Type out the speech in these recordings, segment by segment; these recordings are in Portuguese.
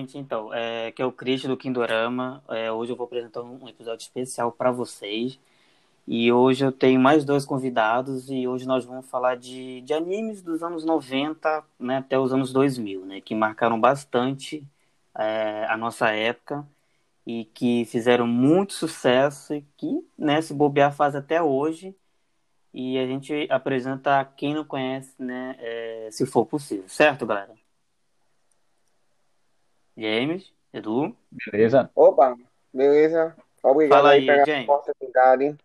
Gente, então, é, que é o Cris do Kindorama. É, hoje eu vou apresentar um episódio especial para vocês. E hoje eu tenho mais dois convidados e hoje nós vamos falar de, de animes dos anos 90 né, até os anos 2000, né, que marcaram bastante é, a nossa época e que fizeram muito sucesso e que, né, se bobear, faz até hoje. E a gente apresenta quem não conhece, né, é, se for possível, certo, galera? James, Edu. Beleza. Opa, beleza. Obrigado Fala aí aí, pela James. oportunidade.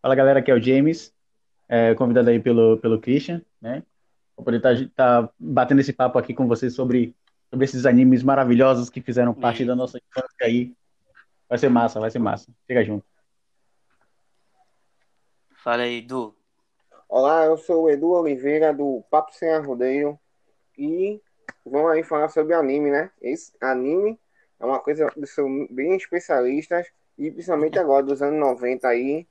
Fala galera, aqui é o James, é, convidado aí pelo, pelo Christian, né? Vou poder estar batendo esse papo aqui com vocês sobre, sobre esses animes maravilhosos que fizeram parte da nossa infância aí. Vai ser massa, vai ser massa. Chega junto. Fala aí, Edu. Olá, eu sou o Edu Oliveira do Papo Sem Arrodeio e vamos aí falar sobre anime, né? Esse anime é uma coisa que são bem especialistas e principalmente agora dos anos 90 aí,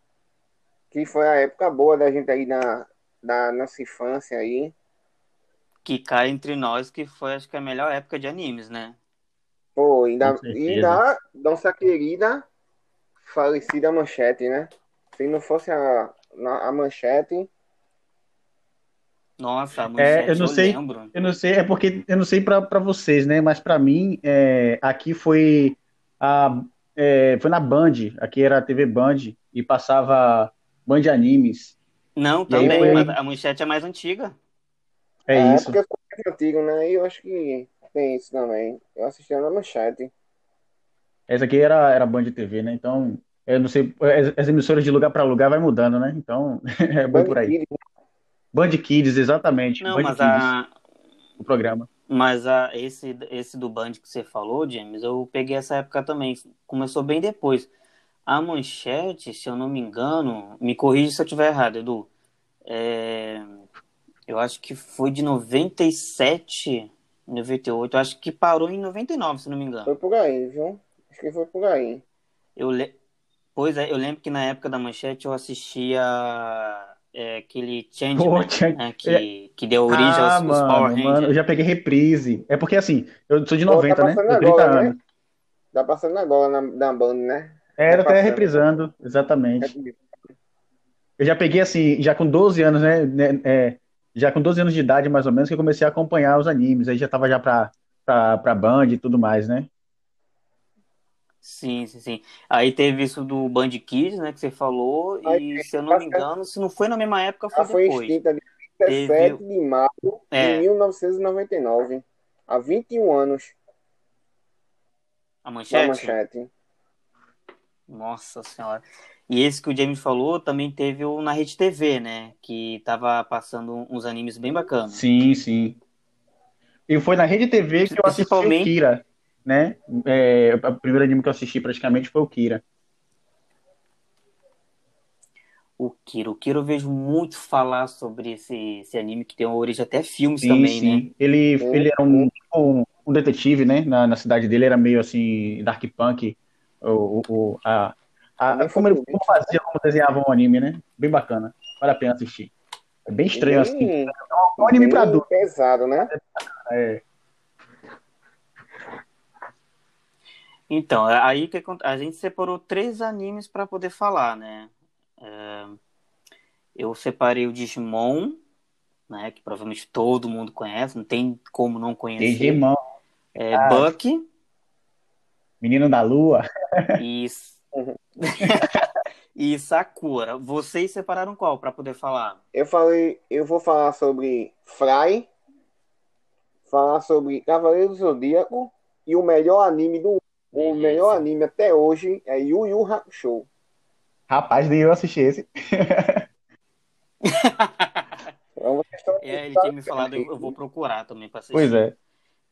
que foi a época boa da gente aí na da nossa infância aí. Que cai entre nós, que foi, acho que, a melhor época de animes, né? Pô, ainda, Com certeza. e da nossa querida falecida Manchete, né? Se não fosse a, a Manchete, Nossa, a É, manchete, eu não sei. lembro. Eu não sei, é porque eu não sei pra pra vocês, né? Mas pra mim, é, aqui foi a, é, foi na Band, aqui era a TV Band e passava Band Animes. Não, E também, foi- mas a manchete é mais antiga. É É isso. porque eu sou mais antigo, né? E eu acho que tem isso também. Eu assistia na manchete. Essa aqui era, era Band TV, né? Então, eu não sei, as, as emissoras de lugar para lugar vai mudando, né? Então, é bem por aí. Band Band Kids, exatamente. Não, Band mas Kids, a, o programa. mas a, esse, esse do Band que você falou, James, eu peguei essa época também. Começou bem depois. A manchete, se eu não me engano, me corrija se eu estiver errado, Edu. É, eu acho que foi de 97, 98. Eu acho que parou em 99, se não me engano. Foi por aí, viu? Acho que foi por aí. Eu le... Pois é, eu lembro que na época da manchete eu assistia é, aquele Pô, Changeman, tinha- né, que, que deu origem Ah, aos, aos Power mano, mano, eu Rangers. já peguei reprise. É porque assim, eu sou de Pô, 90, tá né? passando Tenho 30 agora, né? anos. Tá passando agora na, na Band, né? Era Tá até reprisando, exatamente. Eu já peguei assim, já com 12 anos, né? né, é, já com 12 anos de idade, mais ou menos, que eu comecei a acompanhar os animes. Aí já tava já pra, pra, pra Band e tudo mais, né? Sim, sim, sim. Aí teve isso do Band Kids, né, que você falou, Aí, e se eu não me engano, se não foi na mesma época, foi Ela foi depois. extinta de 17 Teve- de maio É. de 1999. Há 21 anos A manchete? manchete. Nossa senhora. E esse que o James falou também teve o na Rede TV, né, que tava passando uns animes bem bacanas. Sim, sim. E foi na Rede TV que eu assisti o Principalmente- Kira, né? É, o primeiro anime que eu assisti praticamente foi o Kira. O Kira. O Kira eu vejo muito falar sobre esse, esse anime que tem origem até filmes Sim, também, sim. né? Ele, Sim. ele era um, um, um detetive, né? Na, na cidade dele era meio assim, dark punk. O, o, o- a, a, como ele como fazia, como desenhava um anime, né? Bem bacana. Vale a pena assistir. É bem estranho, assim. Bem- É um anime pra bem adulto. pesado, né? É. Então, é aí que a gente separou três animes para poder falar, né? É, eu separei o Digimon, né? Que provavelmente todo mundo conhece, não tem como não conhecer. Digimon, É, Ah. Bucky Menino da Lua. e, Uhum. e Sakura. Vocês separaram qual para poder falar? Eu falei, eu vou falar sobre Fry, falar sobre Cavaleiro do Zodíaco e o melhor anime do o melhor anime até hoje é Yu Yu Hakusho. Rapaz, nem eu assisti esse. Então, vocês estão É, ele tinha me falado, eu, eu vou procurar também para assistir. Pois é.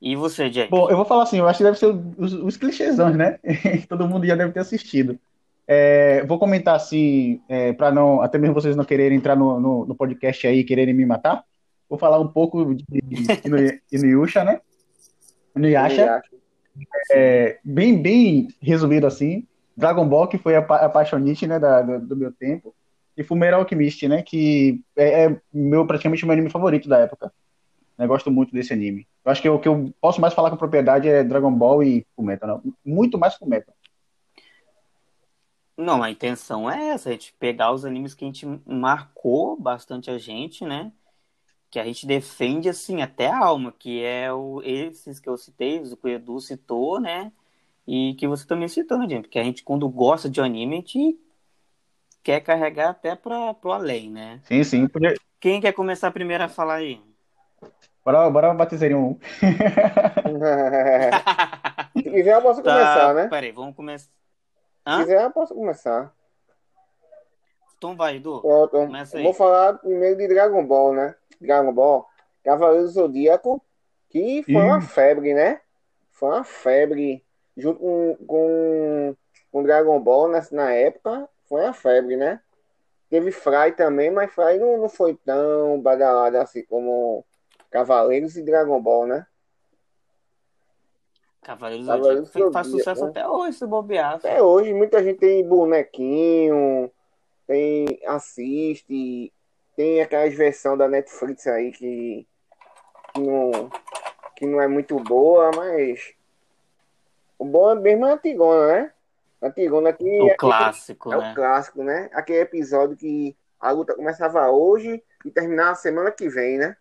E você, Jack? Bom, eu vou falar assim, eu acho que deve ser os, os clichêsões, né? Todo mundo já deve ter assistido. É, vou comentar assim, é, para não, até mesmo vocês não quererem entrar no, no, no podcast aí e quererem me matar. Vou falar um pouco de Inu- Inuyasha, né? Inuyasha, é, bem, bem resumido assim. Dragon Ball, que foi a, a paixonite, né, da- do, do meu tempo. E Fullmetal Alchemist, né, que é, é meu, praticamente o meu anime favorito da época. né? Gosto muito desse anime. Eu acho que o que eu posso mais falar com propriedade é Dragon Ball e Fullmetal. Muito mais Fullmetal. Não, a intenção é essa, a gente pegar os animes que a gente marcou bastante a gente, né? Que a gente defende, assim, até a alma, que é o, esses que eu citei, o que o Edu citou, né? E que você também citou, né, gente? Porque a gente, quando gosta de anime, a gente quer carregar até para pro além, né? Sim, sim. Quem quer começar primeiro a falar aí? Bora, bora bater um. Se quiser, eu posso Tá, começar, né? Peraí, vamos começar. Se quiser, eu posso começar. Então vai, Edu. Pronto. Começa aí. Vou falar primeiro de Dragon Ball, né? Dragon Ball, Cavaleiro do Zodíaco, que foi uma Ih. febre, né? Foi uma febre. Junto com, com, com Dragon Ball na, na época, foi uma febre, né? Teve Fry também, mas Fry não, não foi tão badalado assim como Cavaleiros e Dragon Ball, né? Cavaleiros do Cavaleiros Zodíaco faz sucesso né? até hoje, se bobear. Até hoje, muita gente tem bonequinho, tem assiste, tem aquelas versões da Netflix aí que, que, não, que não é muito boa, mas o bom é mesmo a Antigona, né? A Antigona que O é, clássico, é né? o clássico, né? Aquele episódio que a luta começava hoje e terminava semana que vem, né?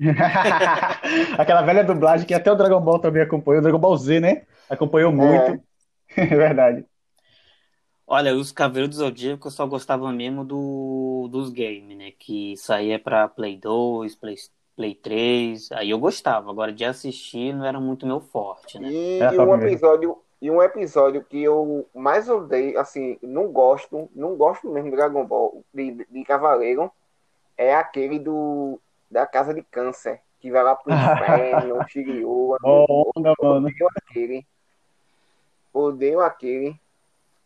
Aquela velha dublagem que até o Dragon Ball também acompanhou, o Dragon Ball Z, né? Acompanhou muito. É verdade. Olha, os Cavaleiros do Zodíaco eu só gostava mesmo do, dos games, né? Que saía pra Play 2, Play, Play 3. Aí eu gostava. Agora de assistir não era muito meu forte, né? E, É e top um episódio, e um episódio que eu mais odeio, assim, não gosto, não gosto mesmo de Dragon Ball, de, de Cavaleiro, é aquele do da Casa de Câncer, que vai lá pro inferno, o Shiryu. Mano. Odeio aquele. Odeio aquele.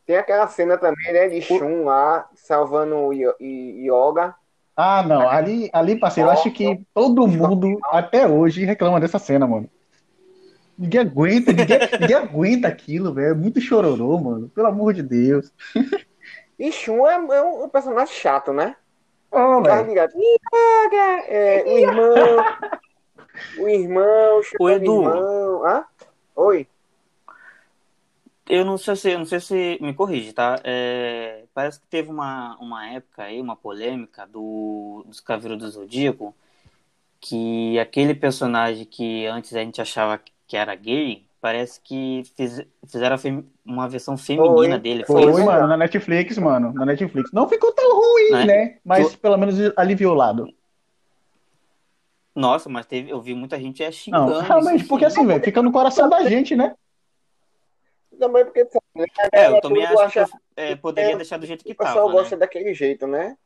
Tem aquela cena também, né, de Shun lá, salvando o Yoga. Ah, não. Ali, ali, parceiro, eu acho que todo mundo, até hoje, reclama dessa cena, mano. Ninguém aguenta, ninguém, ninguém aguenta aquilo, velho. É muito chororô, mano. Pelo amor de Deus. E Shun é, é um personagem chato, né? Ficava velho. É, o irmão. o irmão, Edu. irmão. Hã? Oi. Eu não sei se, eu não sei se me corrige, tá? É, parece que teve uma, uma época aí, uma polêmica do, dos Cavaleiros do Zodíaco, que aquele personagem que antes a gente achava que era gay, parece que fiz, fizeram uma versão feminina Foi. dele. Foi, Foi mano, na Netflix, mano. Na Netflix. Não ficou tão ruim, Né? né? Mas Tu- pelo menos aliviou o lado. Nossa, mas teve, eu vi muita gente é Não, xingando. realmente, isso, porque sim. assim, velho, fica no coração da gente, né? Também porque sabe, né? É, eu também acho que acha- é, poderia deixar do jeito que o pessoal tava, gosta né? daquele jeito, né?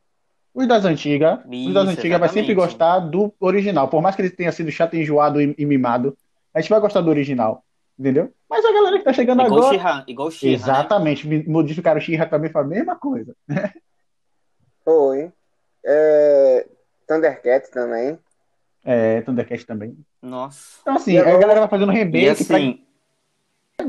Os das antigas, os Isso, das antigas vai sempre exatamente. gostar do original. Por mais que ele tenha sido chato, enjoado e, e mimado, a gente vai gostar do original. Entendeu? Mas a galera que tá chegando Igual o agora. She-Ra, igual o She-Ra, né? Exatamente, me- modificaram o She-Ra também foi a mesma coisa. Foi. É... Thundercat também. É, Thundercat também. Nossa. Então, assim, E agora- a galera vai fazendo E remake pra assim,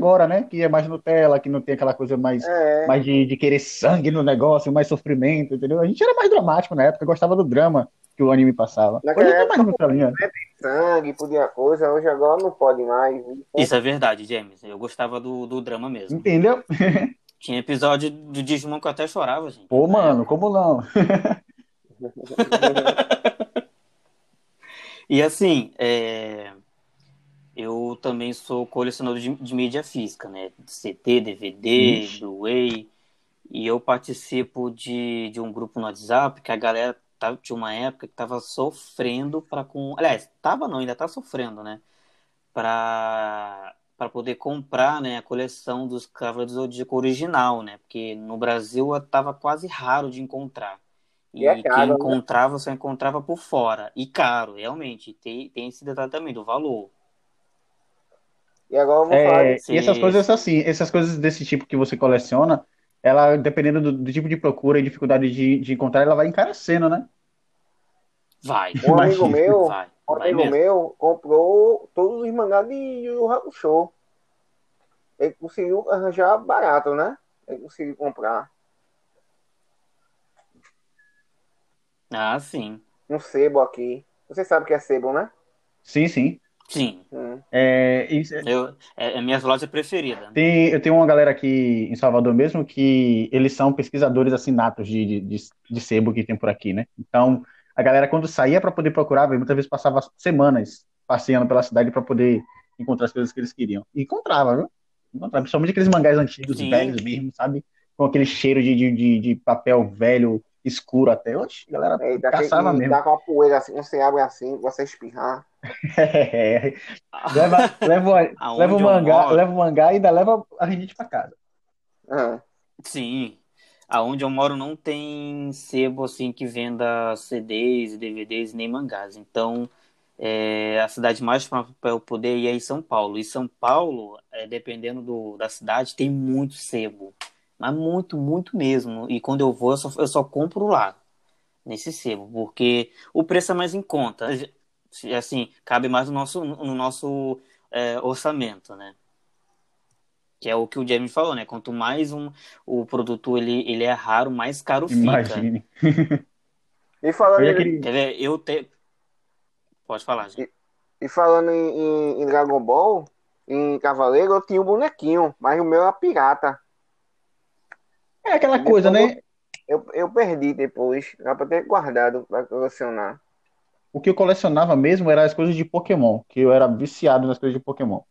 agora, né? Que é mais Nutella, que não tem aquela coisa mais, É. mais de, de querer sangue no negócio, mais sofrimento, entendeu? A gente era mais dramático na época, gostava do drama que o anime passava. Naquela Hoje não é mais Nutelinha. Sangue, podia coisa. Hoje agora não pode mais. isso é verdade, James. Eu gostava do, do drama mesmo. Entendeu? Tinha episódio do Digimon que eu até chorava, gente. Pô, mano, como não? E assim, é, eu também sou colecionador de, de mídia física, né? CT, DVD, Ixi. Blu-ray. E eu participo de, de um grupo no WhatsApp que a galera tá, tinha uma época que tava sofrendo para com. Aliás, tava não, ainda tá sofrendo, né? Para para poder comprar, né, a coleção dos Cavaleiros do Zodíaco original, né? Porque no Brasil tava quase raro de encontrar. E E é caro, quem né? encontrava só encontrava por fora. E caro, realmente. Tem, tem esse detalhe também do valor. E agora vamos falar É, de e essas coisas assim, essas coisas desse tipo que você coleciona, ela, dependendo do, do tipo de procura e dificuldade de, de encontrar, ela vai encarecendo, né? Vai, um amigo meu. vai, Um vai amigo mesmo. meu comprou todos os mangás de Yu Yu Hakusho. Ele conseguiu arranjar barato, né? Ele conseguiu comprar Ah, sim. um sebo aqui. Você sabe o que é sebo, né? Sim, sim. Sim. É, isso- Eu, é, é a minha loja preferida. tem, eu tenho uma galera aqui em Salvador mesmo que eles são pesquisadores assim natos de, de, de, de sebo que tem por aqui, né? Então, a galera quando saía para poder procurar, muitas vezes passava semanas passeando pela cidade para poder encontrar as coisas que eles queriam. E encontrava, viu? Encontrava, principalmente aqueles mangás antigos, Sim. velhos mesmo, sabe? Com aquele cheiro de, de, de, de papel velho, escuro até. Oxe, a galera É, dá, caçava e mesmo. dá com a poeira assim, você abre assim, você espirrar. É. Leva, leva, leva o mangá, moro- leva o mangá e ainda leva a rinite pra casa. Aham. Sim. Aonde eu moro não tem sebo assim que venda CDs, DVDs nem mangás. Então, é a cidade mais para eu poder ir é em São Paulo. E São Paulo, é, dependendo do, da cidade, tem muito sebo. Mas muito, muito mesmo. E quando eu vou, eu só, eu só compro lá, nesse sebo, porque o preço é mais em conta. Assim, cabe mais no nosso, no nosso é, orçamento, né? Que é o que o Jamie falou, né? Quanto mais um, o produto ele, ele é raro, mais caro fica. Imagine. E falando, Eu em, ver? Eu te... Pode falar, gente. e falando em, em- Dragon Ball, em Cavaleiro, eu tinha um bonequinho, mas o meu era pirata. É aquela coisa, né? Eu, eu perdi depois, era pra ter guardado pra colecionar. O que eu colecionava mesmo era as coisas de Pokémon, que eu era viciado nas coisas de Pokémon.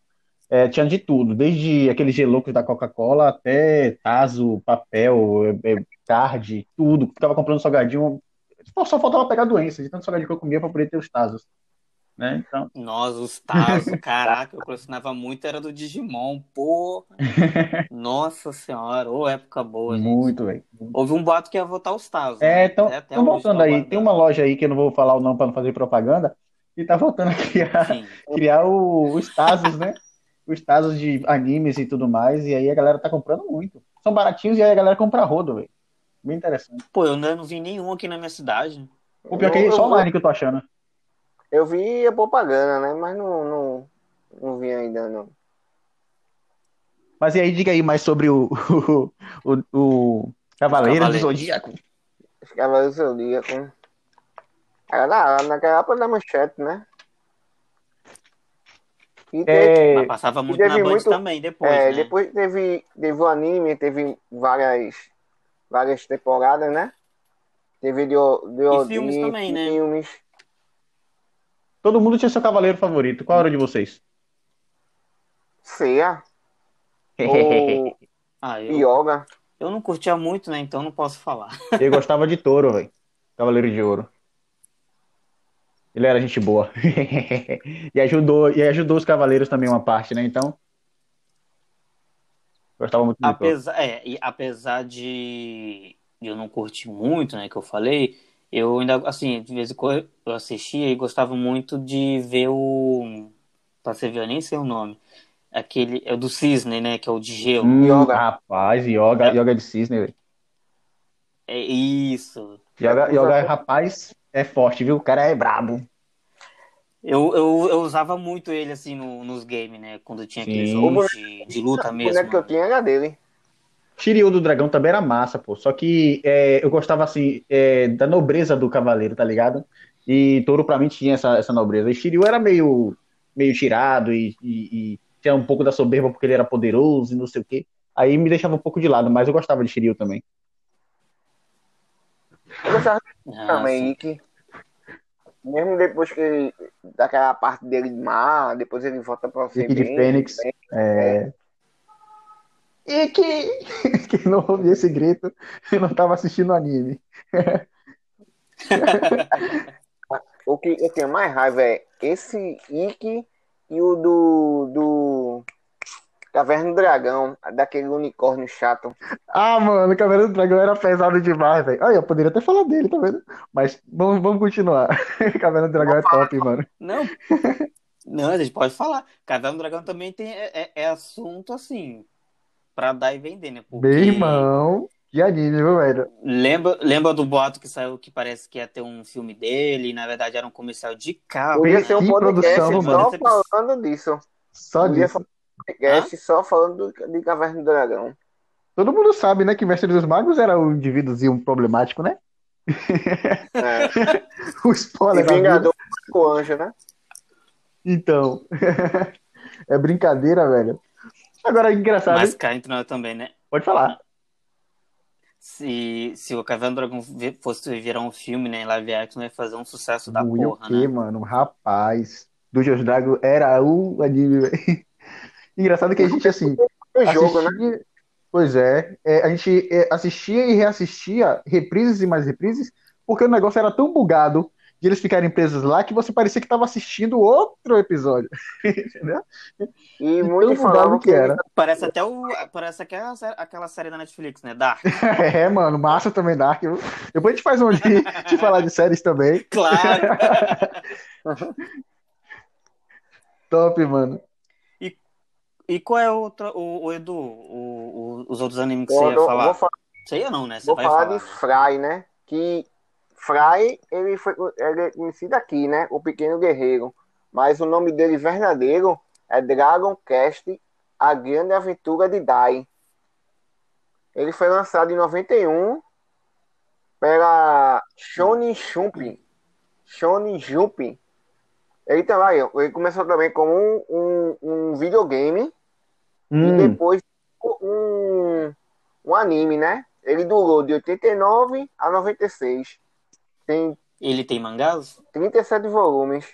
É, tinha de tudo, desde aqueles geloucos da Coca-Cola até tazo, papel, é, é, card, tudo. Ficava comprando salgadinho. Só faltava pegar doença, de tanto salgadinho que eu comia para poder ter os tazos. Né? Então, Nós, os Tazo, caraca, eu colecionava muito, era do Digimon, porra. Nossa senhora, ô época boa, gente. muito, velho. Houve um boato que ia voltar os Tazos. É, né? então, então voltando tá aí, tem uma loja aí que eu não vou falar o nome para não fazer propaganda, e tá voltando a criar, Sim. criar o- os tazos, né? Os tazos de animes e tudo mais, e aí a galera tá comprando muito. São baratinhos e aí a galera compra rodo, velho. Bem interessante. Pô, eu não vi nenhum aqui na minha cidade. O pior que Eu- é só eu- online que eu tô achando. Eu vi a propaganda, né? Mas não, não, não vi ainda, não. Mas e aí, diga aí mais sobre o, o, o, o Cavaleiro do. Zodíaco. Os Cavaleiros do Zodíaco. Era da- naquela época da manchete, né? E teve, É, Mas passava muito teve na Band muito- também depois, é, né? depois teve, teve o anime, teve várias, várias temporadas, né? Teve de, de E filmes também, né? filmes. Todo mundo tinha seu cavaleiro favorito. Qual era o de vocês? Ceia. ou Ah, eu, Yoga. eu não curtia muito, né? Então não posso falar. Eu gostava de touro, velho. Cavaleiro de Ouro. Ele era gente boa. e ajudou, e ajudou os cavaleiros também uma parte, né? Então. Gostava muito de touro. Apesar, é, e apesar de, de eu não curtir muito, né, que eu falei, eu ainda, assim, de vez em quando eu assistia e gostava muito de ver o. Pra você ver, eu nem sei o nome. Aquele. É o do Cisne, né? Que é o de gelo. Hum, Yoga. Rapaz, yoga, É. yoga de cisne, velho. É isso. Yoga, yoga, rapaz, é forte, viu? O cara é brabo. Eu, eu, eu usava muito ele, assim, no, nos games, né? Quando tinha aqueles jogos de, de luta O mesmo. boneco que eu tinha era dele. Shiryu do dragão também era massa, pô. Só que é, eu gostava, assim, é, da nobreza do cavaleiro, tá ligado? E Touro, pra mim, tinha essa, essa nobreza. E Shiryu era meio, meio tirado e, e- e tinha um pouco da soberba porque ele era poderoso e não sei o quê. Aí me deixava um pouco de lado, mas eu gostava de Shiryu também. Eu gostava Ah, também, sim. Ikki. Mesmo depois que ele, daquela parte dele de mar, depois ele volta pra ser de Fênix. bem- É... E que... Quem não ouvia esse grito, eu não tava assistindo anime. O que eu tenho mais raiva é esse Ikki e o do, do Caverna do Dragão, daquele unicórnio chato. Ah, mano, o Caverna do Dragão era pesado demais, velho. Olha, eu poderia até falar dele, tá vendo? Mas vamos, vamos continuar. Caverna do Dragão é top, mano. Não, não, a gente pode falar. Caverna do Dragão também tem, é, é- é assunto, assim, pra dar e vender, né? Porque Meu irmão, que anime, viu, velho? Lembra, lembra do boato que saiu que parece que ia ter um filme dele, e na verdade era um comercial de carro, Podia né? ser um podcast produção, só mano. falando disso. Só Podia disso. Podcast só falando do, de Caverna do Dragão. Todo mundo sabe, né, que Mestre dos Magos era um indivíduozinho problemático, né? É. O E spoiler vida. Vingador o anjo, né? Então. é brincadeira, velho. Agora, engraçado. Mas cá entre nós também, né? Pode falar. Se, se o Caverna do Dragão fosse virar um filme, né, em live action, ia fazer um sucesso da Ui, porra, o quê, né? mano? Rapaz. Dungeons Dragon era o anime, velho. Engraçado que a gente, assim, O jogo, né? assistia... Pois é, é, a gente é, assistia e reassistia reprises e mais reprises, porque o negócio era tão bugado de eles ficarem presos lá que você parecia que estava assistindo outro episódio. Entendeu? E De muitos tão bugado falavam que era. Parece até o, parece aquela, aquela série da Netflix, né? Dark. É, mano, massa também, Dark. Depois a gente faz um de, de falar de séries também. Claro! Top, mano. E qual é o, outro, o, o Edu, o, o- os outros animes que Eu você ia falar? vou falar, Sei eu não, né? Você vou vai falar falar. de Fry, né? Que Fry, ele foi ele é conhecido aqui, né? O Pequeno Guerreiro. Mas o nome dele verdadeiro é Dragon Quest, A Grande Aventura de Dai. Ele foi lançado em 91 pela Shonen Jump. Shonen Jump. Ele, também, ele começou também como um, um, um videogame e Hum, depois um, um anime, né? Ele durou de 89 a 96. Tem Ele tem mangás? 37 volumes.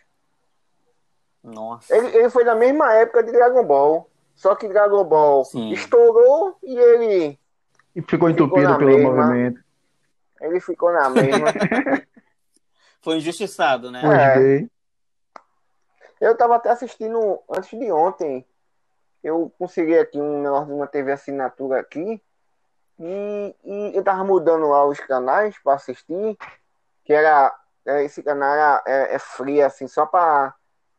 Nossa. Ele, ele foi da mesma época de Dragon Ball. Só que Dragon Ball Sim. estourou e ele, e ficou Ficou entupido na pelo mesma. movimento. ele ficou na mesma. Foi injustiçado, né? É. Eu tava até assistindo antes de ontem. Eu consegui aqui um negócio de uma TV assinatura aqui. E, e eu tava mudando lá os canais para assistir. Que era. é, Esse canal era, é, é free, assim, só para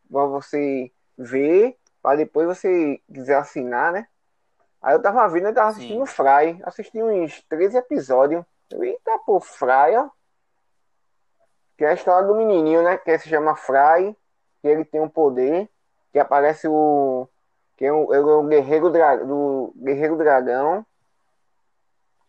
você ver. Para depois você quiser assinar, né? Aí eu tava vendo, eu tava Sim. assistindo Fry. Assisti uns 13 episódios. Eu, eita, pô, Fry, ó. Que é a história do menininho, né? Que se chama Fry que ele tem um poder, que aparece o. que é o, é o guerreiro dra- do Guerreiro Dragão.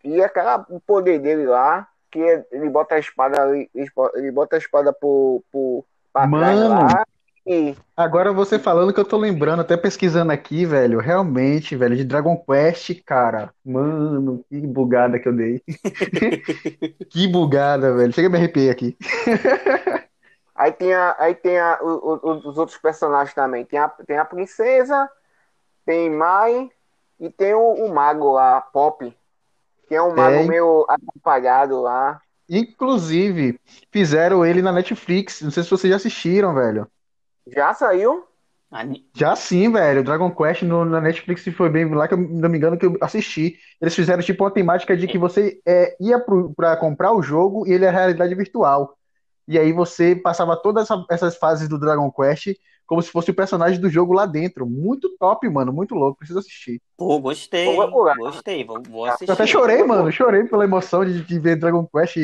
E aquela, o poder dele lá, que ele bota a espada ali, ele bota a espada pro, pro, pra Mano. lá. E Agora você falando que eu tô lembrando, até pesquisando aqui, velho, realmente, velho, de Dragon Quest, cara. Mano, que bugada que eu dei. Que bugada, velho. Chega a me arrepiar aqui. aí tem, a, aí tem a, o- o- os outros personagens também. Tem a, tem a princesa, tem Mai e tem o, o mago lá, Pop. Que é um mago É. meio atrapalhado lá. Inclusive, fizeram ele na Netflix. Não sei se vocês já assistiram, velho. Já saiu? Ani- Já sim, velho. Dragon Quest no, na Netflix foi bem lá que eu não me engano que eu assisti. Eles fizeram tipo uma temática de que você é, ia pro, pra comprar o jogo e ele é realidade virtual. E aí você passava todas essa- essas fases do Dragon Quest como se fosse o personagem do jogo lá dentro. Muito top, mano. Muito louco. Preciso assistir. Pô, gostei. Vou procurar. Gostei. Vou, vou assistir. Eu até chorei, mano. Chorei pela emoção de, de ver Dragon Quest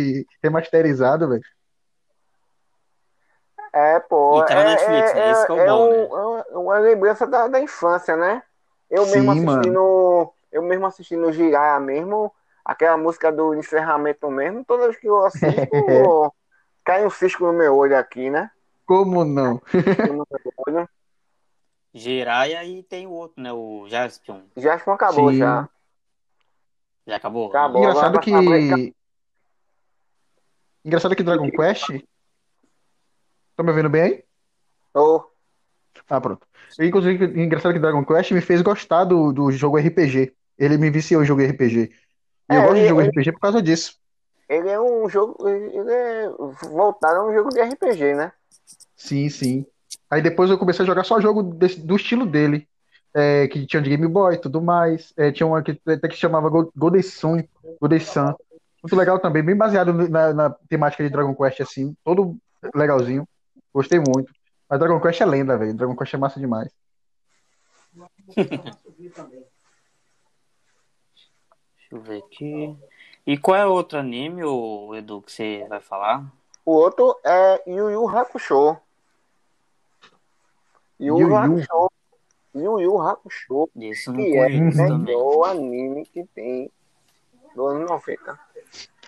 remasterizado, velho. É, pô. E tá na é, Netflix, né? é, Esse que é o é bom, um- né? é uma- uma lembrança da, da infância, né? Eu mesmo Sim, assistindo. Eu mesmo assistindo Jiraya mesmo, aquela música do encerramento mesmo, toda vez que eu assisto, cai um cisco no meu olho aqui, né? Como não? Jiraiya e tem o outro, né? O Jaspion. Que acabou Sim. já. Já acabou? Acabou. Engraçado que. Engraçado que Dragon Quest. Tá me ouvindo bem aí? Ô, Ah, pronto. E, Inclusive, engraçado que Dragon Quest me fez gostar do, do jogo RPG. Ele me viciou em jogo RPG. E eu É, gosto de jogo ele- RPG por causa disso. ele é um jogo. Ele é voltado a um jogo de RPG, né? Sim, sim. Aí depois eu comecei a jogar só jogo desse- do estilo dele. É, que tinha de Game Boy e tudo mais. É, tinha uma que até que se chamava Go- Golden Sun. Golden Sun. Muito legal também, bem baseado na, na temática de Dragon Quest, assim. Todo legalzinho. Gostei muito. Mas Dragon Quest é lenda, velho. Dragon Quest é massa demais. Deixa eu ver aqui. E qual é outro anime, Edu, que você vai falar? O outro é Yu Yu Hakusho. Yu Yu Yu Yu. Hakusho. Yu Yu Hakusho. Não Que é o melhor anime que tem do ano 90.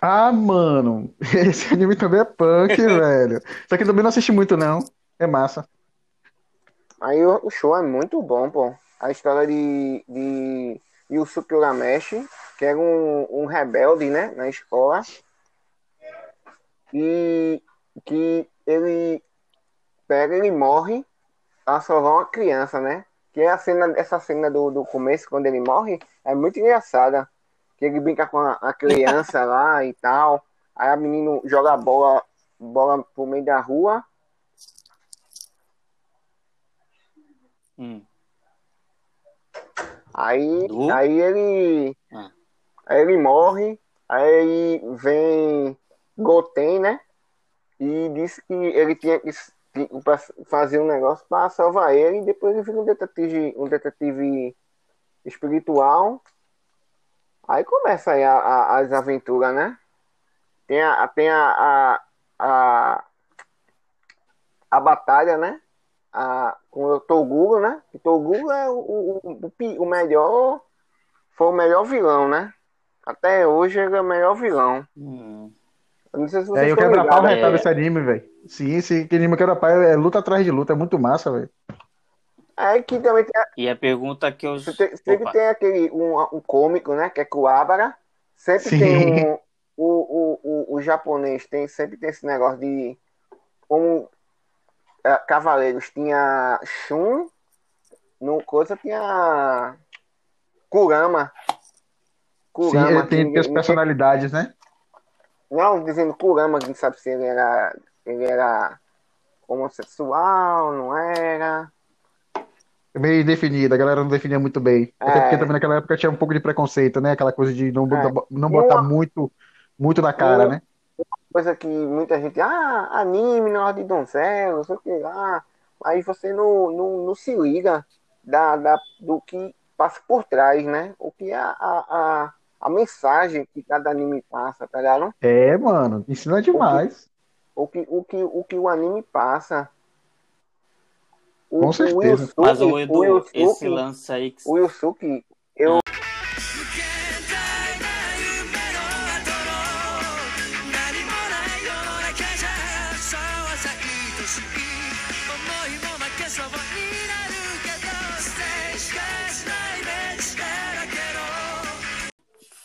Ah, mano. Esse anime também é punk, velho. Só que também não assisti muito, não. É massa. Aí o, o show é muito bom, pô. A história de, de Yusuke Urameshi, que era um, um rebelde, né, na escola. E que ele pega, ele morre pra salvar uma criança, né? Que é a cena, essa cena do, do começo, quando ele morre, é muito engraçada. Que ele brinca com a, a criança lá e tal. Aí a menina joga a bola, bola pro meio da rua. Hum. Aí, aí ele. Ah. Aí ele morre. Aí vem Goten, né? E disse que ele tinha que- pra fazer um negócio para salvar ele. E depois ele vira um detetive, um detetive espiritual. Aí começa aí a- a- as aventuras, né? Tem a, tem a, a, a, batalha, né? A, com o Toguro, né? O Toguro é o, o, o, o melhor. Foi o melhor vilão, né? Até hoje ele é o melhor vilão. Hum. Eu não sei se É, vocês eu estão quebra pau ligados. retado é. esse anime, velho. Sim, esse anime quebra pau é luta atrás de luta, é muito massa, velho. É que também tem, E a pergunta que eu. tem- sempre Opa. tem aquele um, um cômico, né? Que é Kuwabara. Sempre Sim. tem um. O, o, o, o japonês tem, sempre tem esse negócio de. Como é, Cavaleiros tinha Shun, no coisa tinha Kurama. Sim, Kurama. ele que tem, tem ninguém- as personalidades, né? Não, dizendo Kurama, que não sabe se ele era, ele era homossexual, não era. É meio indefinida, a galera não definia muito bem. Até É. porque também naquela época tinha um pouco de preconceito, né? Aquela coisa de não, É. botar- não botar Uma- muito, muito na cara, Uma- né? Coisa que muita gente, ah, anime na hora de donzela, não sei o que lá. Aí você não, não, não se liga da, da, do que passa por trás, né? O que é a, a, a, a mensagem que cada anime passa, tá ligado? É, mano, ensina demais. O que o, que, o, que o anime passa. O, Com certeza. Yusuke- Mas o o Edu, Yusuke- esse lance aí que. O Yusuke, eu,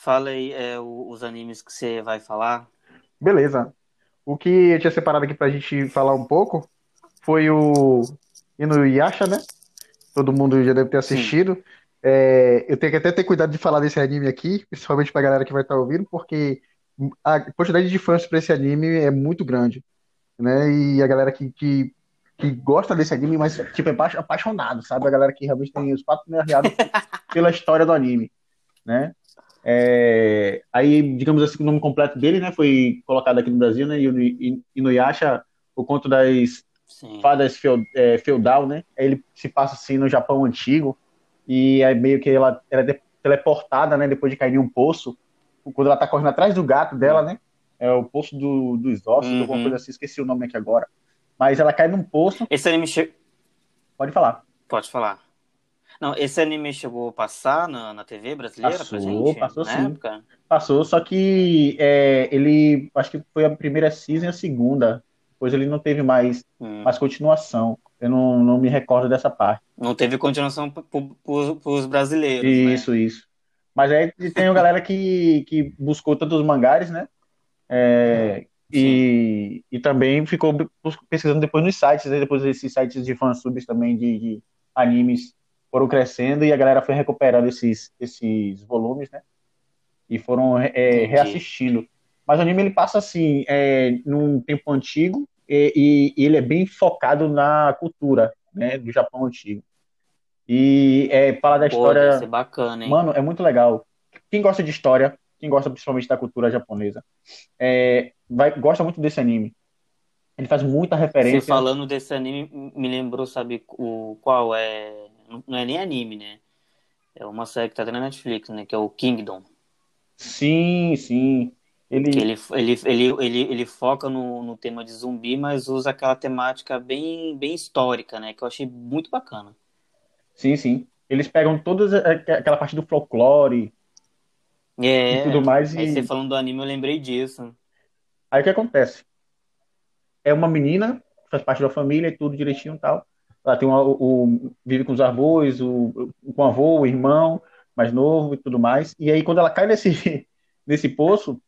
Fala aí é, os animes que você vai falar. Beleza. O que eu tinha separado aqui pra gente falar um pouco foi o Inuyasha, né? Todo mundo já deve ter assistido. É, eu tenho que até ter cuidado de falar desse anime aqui, principalmente pra galera que vai estar ouvindo, porque a quantidade de fãs pra esse anime é muito grande, né? E a galera que, que, que gosta desse anime, mas tipo, é apa- apaixonado, sabe? A galera que realmente tem os quatro arreados pela história do anime, né? É, aí, digamos assim, o nome completo dele, né, foi colocado aqui no Brasil, né, Inu- Inuyasha, o conto das Sim. fadas é, feudal, né? Ele se passa assim no Japão antigo e é meio que ela, ela é teleportada, né? Depois de cair em um poço, quando ela tá correndo atrás do gato dela, né? É o poço do- dos ossos, Uhum. alguma coisa assim, esqueci o nome aqui agora. Mas ela cai num poço, Esse anime. Pode falar. Pode falar. Não, esse anime chegou a passar na, na TV brasileira Passou, pra gente? passou sim. época? Passou, só que é, ele, acho que foi a primeira season e a segunda. Depois ele não teve mais, Hum. mais continuação. Eu não, não me recordo dessa parte. Não teve continuação pro- pros brasileiros, né? Isso, isso. Mas aí tem a galera que, que buscou tanto os mangares, né? É, e, e também ficou pesquisando depois nos sites, né? Depois esses sites de fansubs também de, de animes foram crescendo e a galera foi recuperando esses, esses volumes, né? E foram é, Entendi. reassistindo. Mas o anime ele passa assim, é, num tempo antigo e, e ele é bem focado na cultura, né? Do Japão antigo. E é, fala da Pô, história. deve bacana, hein? Mano, é muito legal. Quem gosta de história, quem gosta principalmente da cultura japonesa, é, vai, gosta muito desse anime. Ele faz muita Você referência. falando desse anime me lembrou, sabe, o qual é. Não é nem anime, né? É uma série que tá na Netflix, né? Que é o Kingdom. Sim, sim. Ele, ele, ele, ele, ele, ele foca no, no tema de zumbi, mas usa aquela temática bem, bem histórica, né? Que eu achei muito bacana. sim, sim. Eles pegam toda aquela parte do folclore É, e tudo mais aí e você falando do anime, eu lembrei disso. aí o que acontece? É uma menina faz parte da família tudo direitinho e tal. Ela tem o, o, vive com os avós, o, com o avô, o irmão mais novo e tudo mais. E aí, quando ela cai nesse, nesse poço,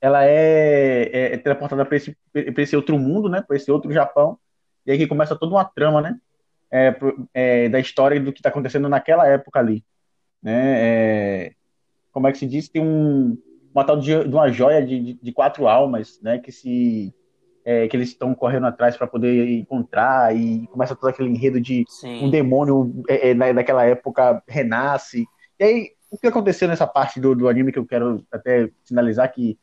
ela é, é, é teleportada para esse, esse outro mundo, né? Para esse outro Japão. E aí que começa toda uma trama, né? É, é, da história do que está acontecendo naquela época ali. Né? É, como é que se diz? Tem um, uma tal de, de uma joia de, de, de, quatro almas, né? Que se é, que eles estão correndo atrás para poder encontrar e começa todo aquele enredo de Sim. um demônio é, é, daquela época renasce. E aí, o que aconteceu nessa parte do, do anime que eu quero até sinalizar que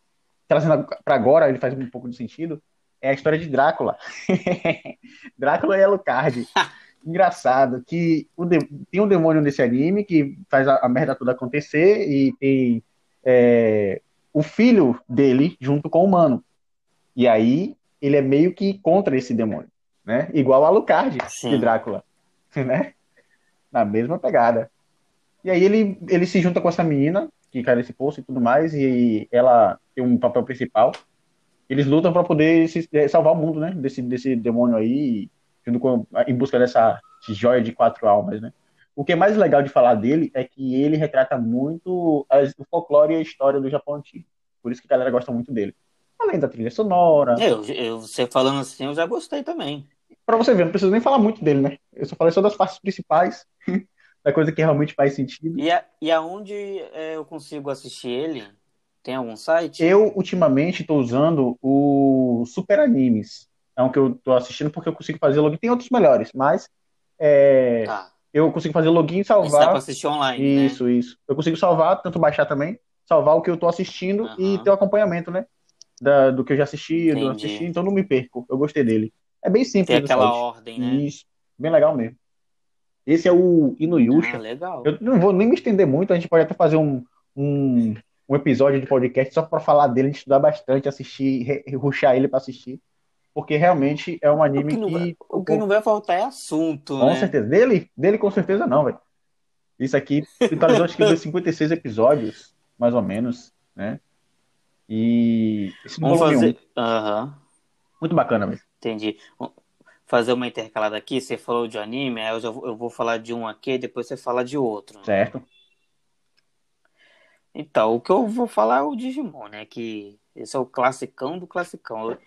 trazendo para agora ele faz um pouco de sentido é a história de Drácula. Drácula e Alucard. Engraçado que o de, tem um demônio nesse anime que faz a, a merda toda acontecer e tem é, o filho dele junto com o humano. E aí ele é meio que contra esse demônio, né? Igual a Alucard Sim. de Drácula, né? Na mesma pegada. E aí ele, ele se junta com essa menina que cai nesse poço e tudo mais, e ela tem um papel principal. Eles lutam para poder se, é, salvar o mundo, né? Desse, desse demônio aí, junto com, em busca dessa joia de quatro almas, né? O que é mais legal de falar dele é que ele retrata muito as, o folclore e a história do Japão antigo. Por isso que a galera gosta muito dele. Além da trilha sonora. Eu, eu, você falando assim, eu já gostei também. Pra você ver, não preciso nem falar muito dele, né? Eu só falei só das partes principais, da coisa que realmente faz sentido. E, a, e aonde é, eu consigo assistir ele? Tem algum site? Eu, ultimamente, estou usando o Super Animes. É um que eu estou assistindo porque eu consigo fazer login. Tem outros melhores, mas é, tá. eu consigo fazer login e salvar. Mas dá pra assistir online, Isso, né? isso. Eu consigo salvar, tanto baixar também, salvar o que eu estou assistindo uhum. e ter o acompanhamento, né? Da, do que eu já assisti, do assisti, então não me perco. Eu gostei dele. É bem simples. Tem aquela ordem, né? Isso. Bem legal mesmo. Esse é o Inuyusha. Ah, legal. Eu não vou nem me estender muito, a gente pode até fazer um, um, um episódio de podcast só para falar dele, a gente estudar bastante, assistir, ruxar ele para assistir. Porque realmente é um anime o que. Não o que não vai faltar é assunto. Com né? certeza. Dele, dele com certeza não, velho. Isso aqui totalizou acho que 56 episódios, mais ou menos, né? E. Esse Vamos fazer. Uhum. Muito bacana, velho. Entendi. Fazer uma intercalada aqui, você falou de anime, aí eu, já, eu vou falar de um aqui, depois você fala de outro. Certo. Então, o que eu vou falar é o Digimon, né? Que esse é o classicão do classicão.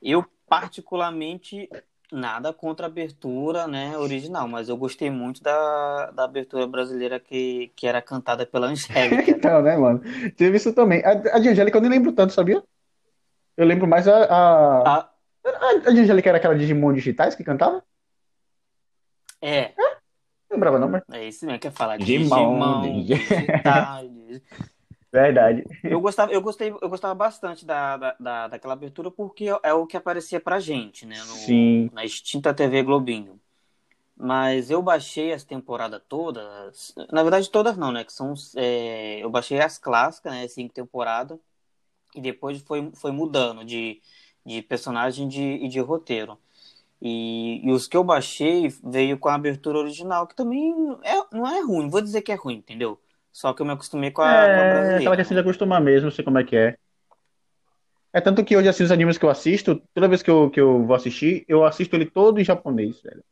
Eu, particularmente, nada contra a abertura né, original, mas eu gostei muito da, da abertura brasileira que, que era cantada pela Angélica. então, né, mano? Teve isso também. A, a de Angélica eu nem lembro tanto, sabia? Eu lembro mais a. A, a, a de Angélica era aquela Digimon digitais que cantava? É. é? Não lembrava, não, mas. É isso mesmo, quer falar Digimon, Digimon digitais. Verdade. Eu gostava, eu gostei, eu gostava bastante da, da, daquela abertura porque é o que aparecia pra gente, né? No, Sim. Na extinta TV Globinho. Mas eu baixei as temporadas todas. Na verdade, todas não, né? Que são. É, eu baixei as clássicas, né? Cinco temporadas. E depois foi, foi mudando de, de personagem de, e de roteiro. E, e, os que eu baixei veio com a abertura original, que também é, não é ruim, vou dizer que é ruim, entendeu? Só que eu me acostumei com a, é, com a brasileira. Aquela questão de acostumar mesmo, sei como é que é. É tanto que hoje, assim, os animes que eu assisto, toda vez que eu, que eu vou assistir, eu assisto ele todo em japonês, velho.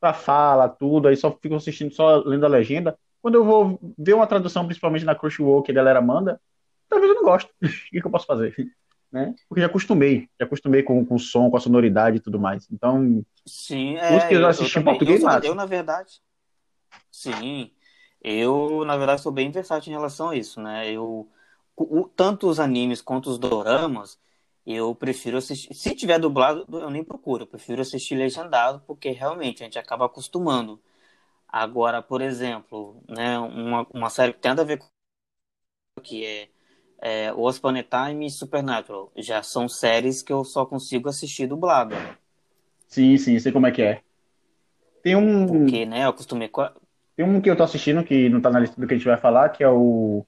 A fala, tudo, aí só fico assistindo, só lendo a legenda. Quando eu vou ver uma tradução, principalmente na Crunchyroll, que a galera manda, talvez eu não gosto. o que, que eu posso fazer? Né? Porque já acostumei, já acostumei com, com o som, com a sonoridade e tudo mais. Então, sim, é, os que eu assisti em português, eu, eu, na verdade, sim, eu, na verdade, sou bem versátil em relação a isso, né? Eu, o, tanto os animes quanto os doramas, eu prefiro assistir. Se tiver dublado, eu nem procuro. Eu prefiro assistir legendado, porque realmente a gente acaba acostumando. Agora, por exemplo, né, uma, uma série que tem a ver com que é, é o Upon Time e Supernatural. Já são séries que eu só consigo assistir dublado. Sim, sim, sei como é que é. Tem um. Porque, né, eu acostumei com. A... Tem um que eu tô assistindo, que não tá na lista do que a gente vai falar, que é o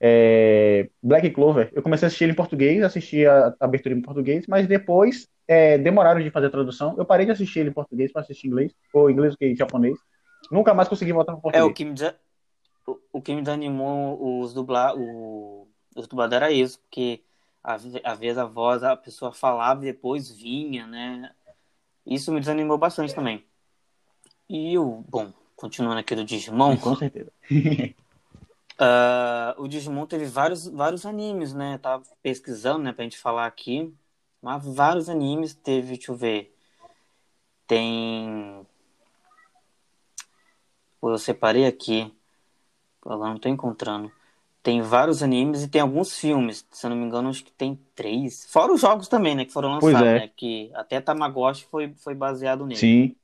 é, Black Clover. Eu comecei a assistir ele em português, assisti a, abertura em português, mas depois é, demoraram de fazer a tradução. Eu parei de assistir ele em português para assistir em inglês, ou inglês que japonês. Nunca mais consegui voltar para português. É, o que me, o, o que me desanimou os dublar, o, os dubladores era isso, porque às vezes a voz, a pessoa falava e depois vinha, né? Isso me desanimou bastante também. E o, bom, continuando aqui do Digimon. Com certeza. uh, o Digimon teve vários, vários animes, né? Tava pesquisando, né, pra gente falar aqui. Mas vários animes teve, deixa eu ver. Tem. Eu separei aqui. Agora não tô encontrando. Tem vários animes e tem alguns filmes. Se eu não me engano, acho que tem três. Fora os jogos também, né? Que foram lançados, é. né? Que até Tamagotchi foi, foi baseado nele. Sim.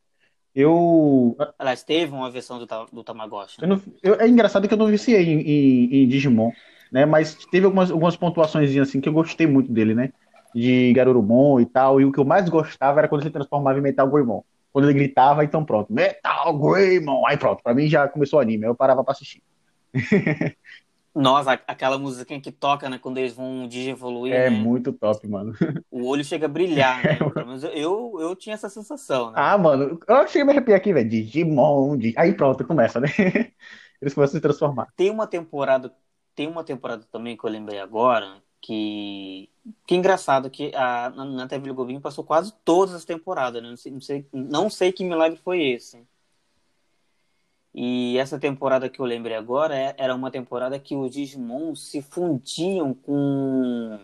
Eu, Aliás, teve uma versão do, do Tamagotchi. eu não- eu- é engraçado que eu não viciei em, em- em Digimon, né? Mas teve algumas, algumas pontuações assim que eu gostei muito dele, né? De Garurumon e tal. E o que eu mais gostava era quando ele se transformava em Metal Greymon. Quando ele gritava, então pronto, Metal Greymon. Aí pronto, pra mim já começou o anime. Eu parava pra assistir. Nossa, aquela musiquinha que toca, né? Quando eles vão digievoluir, É né? muito top, mano. O olho chega a brilhar, né? Menos eu, eu, tinha essa sensação, né? Ah, mano, eu cheguei a me arrepiar aqui, velho. Digimon. Di- Aí pronto, começa, né? Eles começam a se transformar. Tem uma temporada, tem uma temporada também que eu lembrei agora, que que engraçado que a, na, na TV Globinho passou quase todas as temporadas, né? Não sei, não sei, não sei que milagre foi esse. E essa temporada que eu lembrei agora é- era uma temporada que os Digimon se fundiam com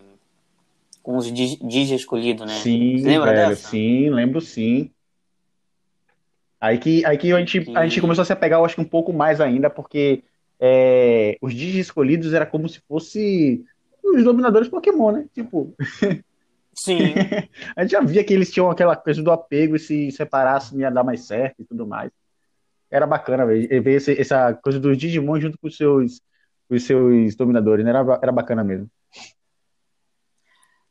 com os Digi escolhidos, né? Sim, Você lembra velho, dessa? sim, lembro sim. Aí que, aí que a gente, a gente começou a se apegar, eu acho que um pouco mais ainda, porque é, os Digi escolhidos era como se fosse os dominadores Pokémon, né? Tipo, Sim. a gente já via que eles tinham aquela coisa do apego e se separassem ia dar mais certo e tudo mais. Era bacana ver, ver esse- essa coisa dos Digimon junto com os seus, os seus dominadores, né? Era, era bacana mesmo.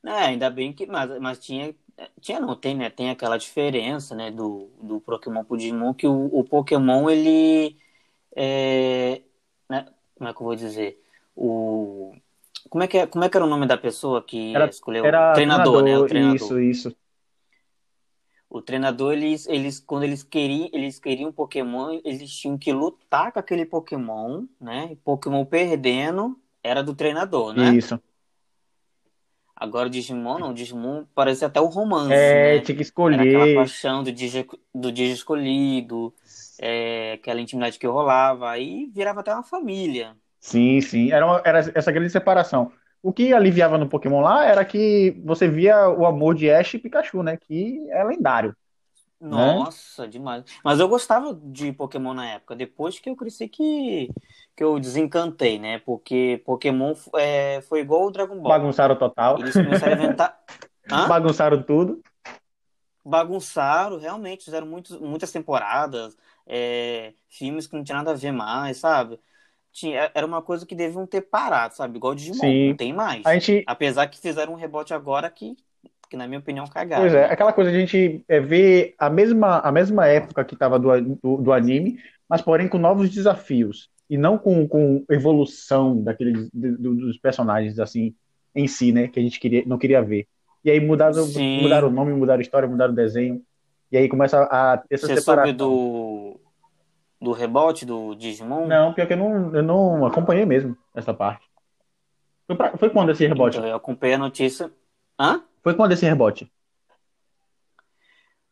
É, ainda bem que. Mas, mas tinha. Tinha não, tem, né? Tem aquela diferença, né? Do, do Pokémon pro Digimon, que o, o Pokémon, ele. É, né, como é que eu vou dizer? O. Como é que, é, como é que era o nome da pessoa que Era- escolheu? Era o treinador, né? O treinador. Isso, isso. O treinador, eles, eles, quando eles queriam, eles queriam um Pokémon, eles tinham que lutar com aquele Pokémon, né? Pokémon perdendo era do treinador, né? Isso. Agora o Digimon não, o Digimon parece até um romance, É, né? tinha que Era aquela escolher. paixão do Digi, do Digi escolhido, é, aquela intimidade que rolava, aí virava até uma família. Sim, sim. Era, uma- era essa grande separação. O que aliviava no Pokémon lá era que você via o amor de Ash e Pikachu, né? Que é lendário. Nossa, demais. Mas eu gostava de Pokémon na época, depois que eu cresci que, que eu desencantei, né? Porque Pokémon é, foi igual o Dragon Ball. Bagunçaram total. Eles começaram a inventar. Hã? Bagunçaram tudo. bagunçaram, realmente, fizeram muitos, muitas temporadas, é, filmes que não tinha nada a ver mais, sabe? Tinha, era uma coisa que deviam ter parado, sabe? Igual o Digimon, Sim. não tem mais. A gente, Apesar que fizeram um rebote agora que, que na minha opinião, cagaram. pois é, aquela coisa de a gente é, ver a mesma, a mesma época que estava do, do, do anime, mas porém com novos desafios. E não com, com evolução daqueles, do- do- dos personagens, assim, em si, né? Que a gente queria, não queria ver. E aí mudaram, Sim. mudaram o nome, mudaram a história, mudaram o desenho. E aí começa a ter essa Você separação. do, do rebote do Digimon? Não, pior que eu não, eu não acompanhei mesmo essa parte. Foi, pra- foi quando esse rebote? Então, eu acompanhei a notícia. Hã? Foi quando esse rebote?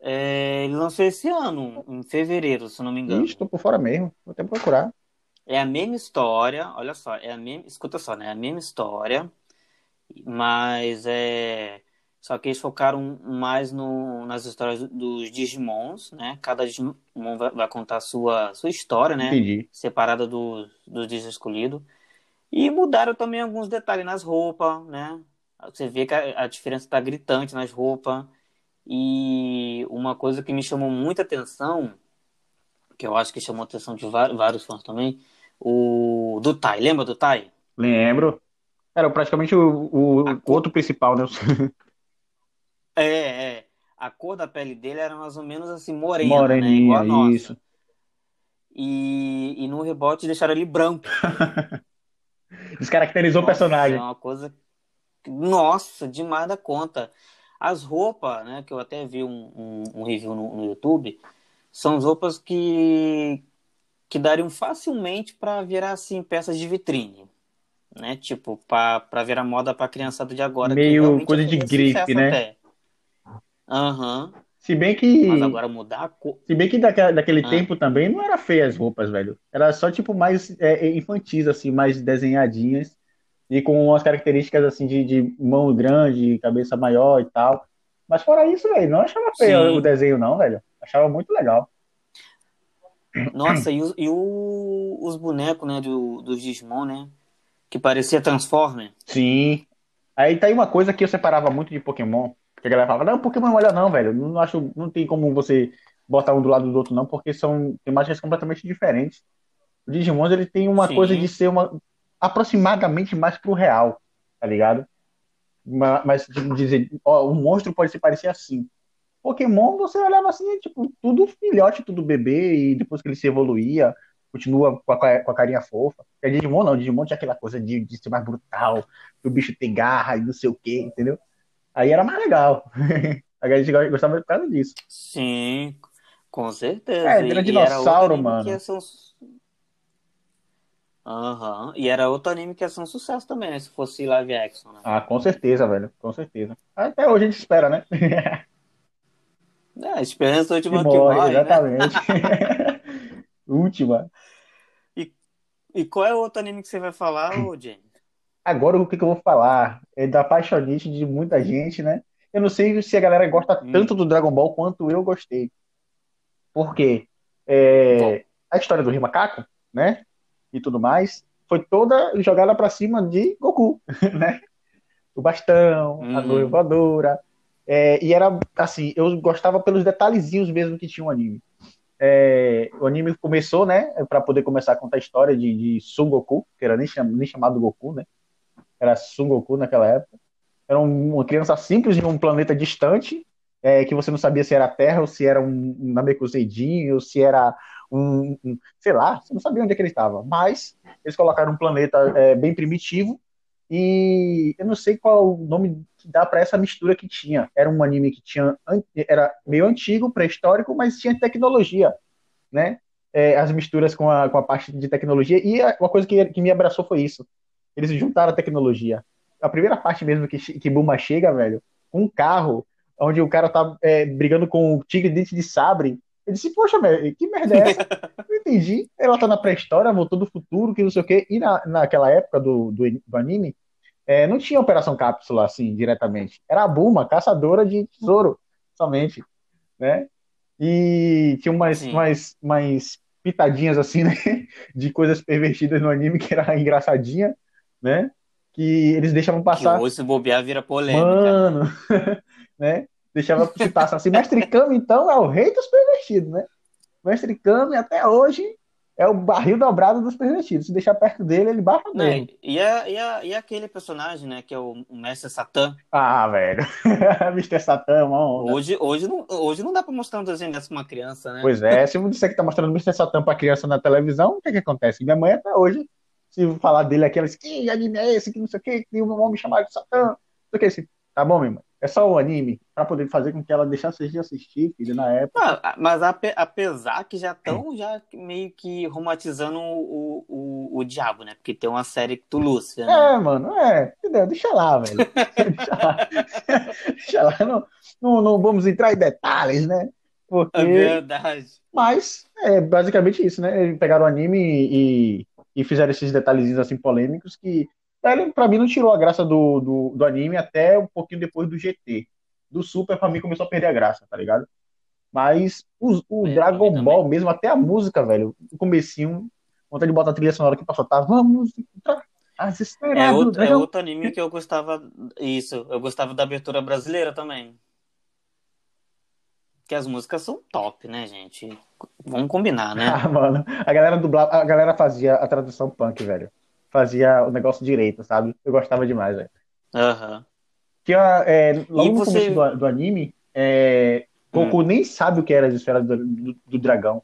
É, ele lançou esse ano, em fevereiro, se não me engano. Ixi, tô por fora mesmo. Vou até procurar. É a mesma história, olha só, é a mesma, escuta só, né? É a mesma história, mas é só que eles focaram mais no, nas histórias dos Digimons, né? Cada Digimon vai, vai contar a sua, sua história, né? Entendi. Separada do, dos Digimon escolhidos. E mudaram também alguns detalhes nas roupas, né? Você vê que a, a diferença tá gritante nas roupas. E uma coisa que me chamou muita atenção, que eu acho que chamou a atenção de vários fãs também, o do Tai. Lembra do Tai? Lembro. Era praticamente o, o, A o outro principal, né? É, é. A cor da pele dele era mais ou menos assim, morena, né? Igual a Moreninha, nossa. isso. E, e no rebote deixaram ele branco. Descaracterizou o Nossa, personagem. É uma coisa. Nossa, demais da conta. As roupas, né, que eu até vi um, um, um review no, no YouTube, são as roupas que, que dariam facilmente para virar assim, peças de vitrine. Né? Tipo, para virar moda para criançada de agora. Meio coisa ia de sucesso né? até. Aham. Se bem que. Mas agora mudar a cor. Se bem que daquele, daquele Ah. tempo também não era feia as roupas, velho. Era só tipo mais é, é, infantis, assim, mais desenhadinhas. E com umas características assim de, de mão grande, cabeça maior e tal. Mas fora isso, velho, não achava feio Sim. o desenho, não, velho. Achava muito legal. Nossa, e, os- e o- os bonecos, né, do, dos Digimon, né? Que parecia Transformer. Sim. Aí tá aí uma coisa que eu separava muito de Pokémon. Que a galera falava, não, Pokémon é melhor não, velho. Não acho, não tem como você botar um do lado do outro, não, porque são temáticas completamente diferentes. O Digimon, ele tem uma Sim. coisa de ser uma aproximadamente mais pro real, tá ligado? Ma- Mas, tipo, dizer, ó, um monstro pode se parecer assim. Pokémon, você olhava assim, tipo, tudo filhote, tudo bebê, e depois que ele se evoluía, continua com a, com a carinha fofa. E Digimon não, Digimon tinha aquela coisa de, de ser mais brutal, que o bicho tem garra e não sei o quê, entendeu? Aí era mais legal. A gente gostava por causa disso. Sim, com certeza. É, E- era e dinossauro, mano. Aham. E era outro anime que ia ser um sucesso também, né? Se fosse live action, né? Ah, com certeza, velho, com certeza. Até hoje a gente espera, né? É, esperança última Que que morre, morre, né? exatamente. Última. E qual é o outro anime que você vai falar, ô Jenny? Agora o que que eu vou falar? É da paixonite de muita gente, né? Eu não sei se a galera gosta Hum. tanto do Dragon Ball quanto eu gostei. Por quê? É, a história do Rei Macaco, né? E tudo mais, foi toda jogada pra cima de Goku, né? O bastão, a Uhum. nuvem voadora. É, e era assim, eu gostava pelos detalhezinhos mesmo que tinha o anime. É, o anime começou, né? Pra poder começar a contar a história de, de Son Goku, que era nem, cham- nem chamado Goku, né? Era Son Goku naquela época. Era um- uma criança simples em um planeta distante, é, que você não sabia se era Terra ou se era um, Namekuseidin ou se era um, um- sei lá, você não sabia onde é que ele estava. Mas eles colocaram um planeta é, bem primitivo e eu não sei qual o nome que dá para essa mistura que tinha. Era um anime que tinha era meio antigo, pré-histórico, mas tinha tecnologia, né? É, as misturas com a, com a parte de tecnologia e a- uma coisa que, que me abraçou foi isso. Eles juntaram a tecnologia. A primeira parte mesmo que, que Bulma chega, velho, com um carro onde o cara tá é, brigando com o tigre dente de sabre. Eu disse, poxa, velho, que merda é essa? Não entendi. Ela tá na pré-história, voltou do futuro, que não sei o quê. E na, naquela época do, do, do anime, é, não tinha Operação Cápsula, assim, diretamente. Era a Bulma, caçadora de tesouro, somente, né? E tinha umas, Sim. umas, umas pitadinhas, assim, né? De coisas pervertidas no anime, que era engraçadinha, né? Que eles deixavam Que passar. hoje se bobear vira polêmica. Mano, né? Deixava se passar assim. Mestre Kami, então, é o rei dos pervertidos, né? Mestre Kami, até hoje, é o barril dobrado dos pervertidos. Se deixar perto dele, ele barra mesmo. E, a, e, a, e aquele personagem, né, que é o, Mestre Satã. Ah, velho. Mr. Satan é uma onda. Hoje, hoje, não, hoje não dá pra mostrar um desenho dessa pra uma criança, né? Pois é, se eu disser que tá mostrando o Mr. Satan pra criança na televisão, o que que acontece? Minha mãe até hoje, se falar dele aqui, ela diz, que anime é esse, que não sei o que, que tem um homem chamado de Satan, não sei o que, assim, tá bom, minha mãe? É só um anime, pra poder fazer com que ela deixasse de assistir, filho, na época. Ah, mas ape- apesar que já estão já meio que romantizando o, o, o diabo, né? Porque tem uma série do Lúcifer, né? É, mano, é, entendeu? Deixa lá, velho. Deixa lá. Deixa lá, não, não, não vamos entrar em detalhes, né? Porque... É verdade. Mas é basicamente isso, né? Eles pegaram o anime e, e fizeram esses detalhezinhos assim polêmicos que, velho, pra mim não tirou a graça do, do, do anime até um pouquinho depois do GT. Do Super, pra mim, começou a perder a graça, tá ligado? Mas o, o É, Dragon também. Ball mesmo, até a música, velho, o comecinho, vontade de botar a trilha sonora aqui pra soltar, vamos encontrar as É outro, é outro anime que eu gostava. Isso, eu gostava da abertura brasileira também. Que as músicas são top, né, gente? Vamos combinar, né? Ah, mano, a galera dublava, a galera fazia a tradução punk, velho. Fazia o negócio direito, sabe? Eu gostava demais, velho. Aham. Tinha, é, logo E no você- começo do, do anime, é, Goku nem sabe o que era as esferas do, do- do dragão,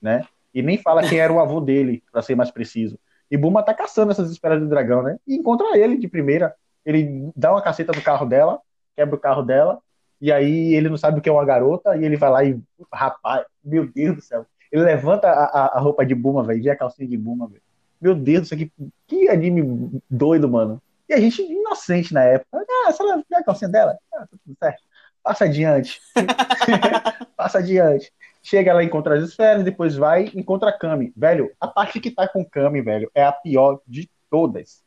né? E nem fala quem era o avô dele, pra ser mais preciso. E Buma tá caçando essas esferas do dragão, né? E encontra ele de primeira. Ele dá uma caceta no carro dela, quebra o carro dela, e aí ele não sabe o que é uma garota, e ele vai lá e. Rapaz, meu Deus do céu. Ele levanta a, a- roupa de Buma, velho, vê a calcinha de Buma, velho. Meu Deus do céu, que, anime doido, mano. E a gente inocente na época. Ah, se vê a calcinha dela, ah, tá tudo certo. Passa adiante. Passa adiante. Chega lá, encontra as esferas, depois vai encontra a Kami. Velho, a parte que tá com Kami, velho, é a pior de todas.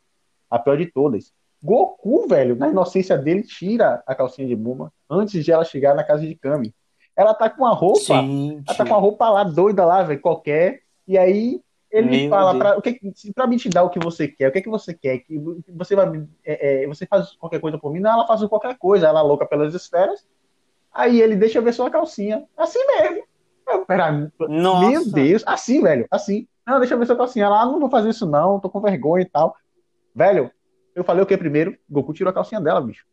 A pior de todas. Goku, velho, na inocência dele, tira a calcinha de Buma antes de ela chegar na casa de Kami. Ela tá com a roupa, Sim, ela tá com a roupa lá doida lá, velho, qualquer. E aí ele Meu fala pra, o que, pra mim te dar o que você quer, o que, que você quer? Que você vai me- é, é, você faz qualquer coisa por mim? Não, ela faz qualquer coisa, ela é louca pelas esferas. Aí ele deixa eu ver sua calcinha. Assim mesmo. Eu, pera, Nossa. meu Deus, assim, velho, assim. Não, deixa eu ver sua calcinha lá, não vou fazer isso não, tô com vergonha e tal. Velho, eu falei o que primeiro? Goku tirou a calcinha dela, bicho.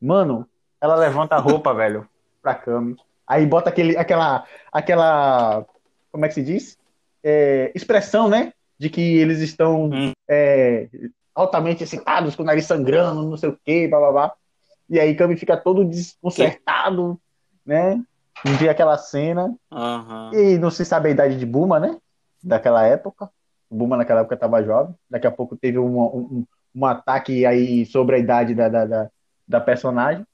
Mano, ela levanta a roupa, velho, pra cama. Aí bota aquele, aquela, aquela, como é que se diz? É, expressão, né? De que eles estão Hum. é, altamente excitados, com o nariz sangrando, não sei o que, blá blá blá. E aí Kami fica todo desconcertado, né? Vê aquela cena. Aham. E não se sabe a idade de Buma, né? Daquela época. Buma naquela época estava jovem. Daqui a pouco teve um, um, um ataque aí sobre a idade da, da, da, da personagem.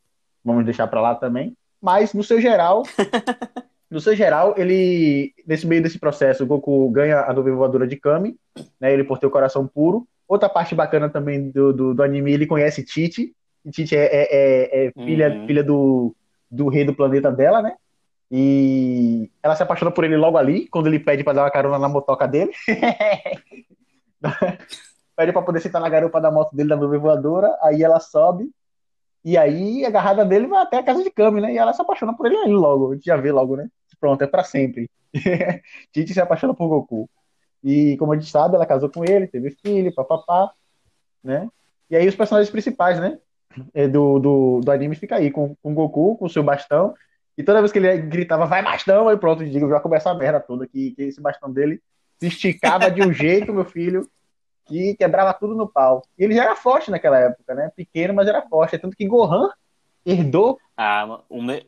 Vamos deixar para lá também. Mas, no seu geral, no seu geral, ele, nesse meio desse processo, o Goku ganha a nuvem voadora de Kami, né? Ele por ter o coração puro. Outra parte bacana também do, do, do anime, ele conhece Tite. E Tite é, é, é, é filha, Uhum. filha do, do rei do planeta dela, né? E ela se apaixona por ele logo ali, quando ele pede pra dar uma carona na motoca dele. pede pra poder sentar na garupa da moto dele, da nuvem voadora. Aí ela sobe. E aí, a agarrada dele vai até a casa de Kami, né? E ela se apaixona por ele aí logo. A gente já vê logo, né? Pronto, é pra sempre. Tite se apaixona por Goku. E como a gente sabe, ela casou com ele, teve filho, papapá, né? E aí os personagens principais, né? é, Do, do, do anime fica aí, com, com Goku, com o seu bastão. E toda vez que ele gritava, vai bastão, aí pronto, digo, já começa a merda toda, que, que esse bastão dele se esticava de um jeito, meu filho, que quebrava tudo no pau. E ele já era forte naquela época, né? Pequeno, mas era forte. Tanto que Gohan herdou. Ah, o, me...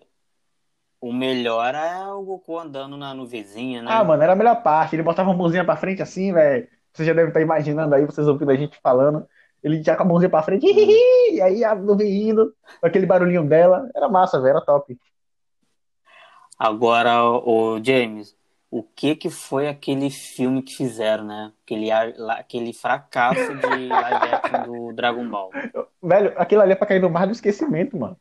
o melhor é o Goku andando na nuvenzinha, né? Ah, mano, era a melhor parte. Ele botava a mãozinha pra frente assim, velho. Você já deve estar imaginando aí, vocês ouvindo a gente falando. Ele já com a mãozinha pra frente, e aí a nuvem indo, com aquele barulhinho dela. Era massa, velho, era top. Agora, o James, o que que foi aquele filme que fizeram, né? Aquele, aquele fracasso de live action do Dragon Ball. Velho, aquilo ali é pra cair no mar do esquecimento, mano.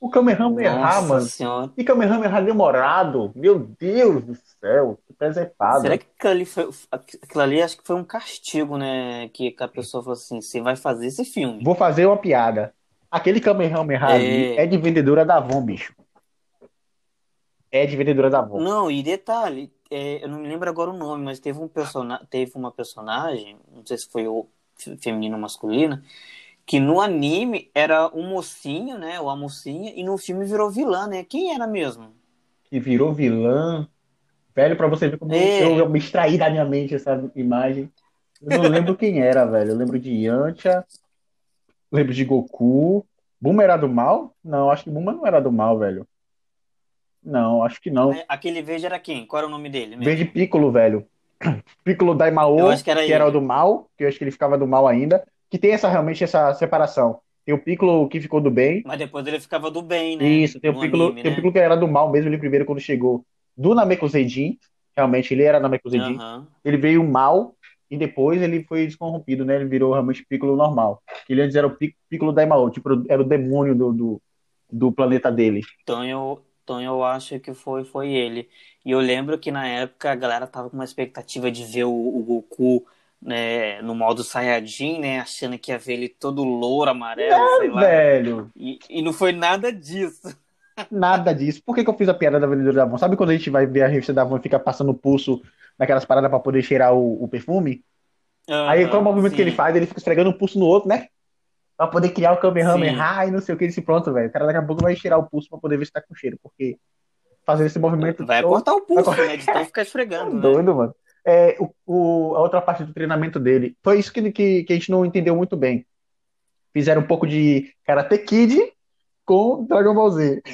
O Kamehameha, mano. senhora. E Kamehameha demorado. Meu Deus do céu, que preservado. Será que aquilo ali foi, aquilo ali acho que foi um castigo, né? Que a pessoa falou assim, você vai fazer esse filme. Vou fazer uma piada. Aquele Kamehameha ali É. é de vendedora da Avon, bicho. É de vendedora da Avon. Não, e detalhe, é, eu não me lembro agora o nome, mas teve um persona teve uma personagem, não sei se foi o fe- feminino ou masculina, que no anime era um mocinho, né? Ou a mocinha, e no filme virou vilã, né? Quem era mesmo? Que virou vilã. Velho, pra você ver como É. eu me extraí da minha mente essa imagem. Eu não lembro quem era, velho. Eu lembro de Yantia. Lembro de Goku. Buma era do mal? Não, acho que Buma não era do mal, velho. Não, acho que não. Aquele verde era quem? Qual era o nome dele? mesmo? Verde Piccolo, velho. Piccolo Daimao, Eu acho que era o do mal, que eu acho que ele ficava do mal ainda. Que tem essa realmente essa separação. Tem o Piccolo que ficou do bem. Mas depois ele ficava do bem, né? Isso, tem o Piccolo, anime, tem o né? Piccolo que era do mal mesmo, ele primeiro quando chegou do Namekusei-jin. Realmente, ele era Namekusei-jin. Aham. Ele veio mal e depois ele foi descorrompido, né? Ele virou realmente Piccolo normal. Ele antes era o Pic- Piccolo Daimao, tipo, era o demônio do, do, do planeta dele. Então eu, então eu acho que foi, foi ele. E eu lembro que na época a galera tava com uma expectativa de ver o, o Goku né, no modo Saiyajin, né? Achando que ia ver ele todo louro, amarelo, sei lá. Velho, E, e não foi nada disso. nada disso. Por que, que eu fiz a piada da vendedora da Avon? Sabe quando a gente vai ver a revista da Avon e fica passando o pulso naquelas paradas pra poder cheirar o, o perfume? Aí qual é o movimento que ele faz? Ele fica esfregando um pulso no outro, né? Pra poder criar o Kamehameha e não sei o que. Disse, pronto, velho. O cara daqui a pouco vai cheirar o pulso pra poder ver se tá com cheiro. Porque fazer esse movimento Vai todo- cortar o pulso, Vai né? De tanto ficar esfregando, né? Doido, mano. É, o, o- a outra parte do treinamento dele. Foi isso que, que, que a gente não entendeu muito bem. Fizeram um pouco de Karate Kid com Dragon Ball Z.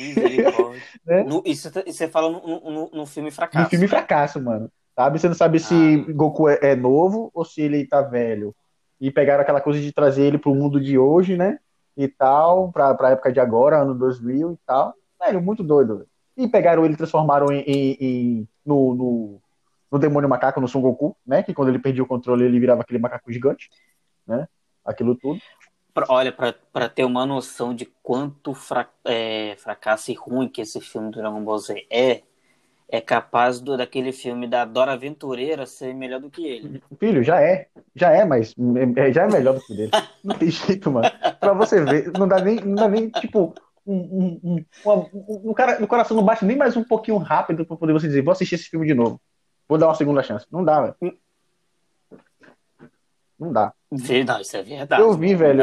Né? No- isso, você fala no, no, no filme Fracasso. No filme fracasso, mano. Sabe? Você não sabe se Ah. Goku é, é novo ou se ele tá velho. E pegaram aquela coisa de trazer ele pro mundo de hoje, né? e tal, pra, pra época de agora, ano 2000 e tal. Velho, muito doido. E pegaram ele e transformaram em, em, em no, no, no, demônio macaco, no Son Goku, né? Que quando ele perdia o controle, ele virava aquele macaco gigante, né? Aquilo tudo. Olha, para ter uma noção de quanto fra, é, fracasso e ruim que esse filme do Dragon Ball Z é, é capaz do, daquele filme da Dora Aventureira ser melhor do que ele. Filho, já é. Já é, mas é, já é melhor do que dele. Não tem jeito, mano. Pra você ver, não dá nem, não dá nem tipo, um, um, um, um, cara, no coração não bate nem mais um pouquinho rápido pra poder você dizer, vou assistir esse filme de novo. Vou dar uma segunda chance. Não dá, velho. Não dá. Não, isso é verdade. Eu vi, velho.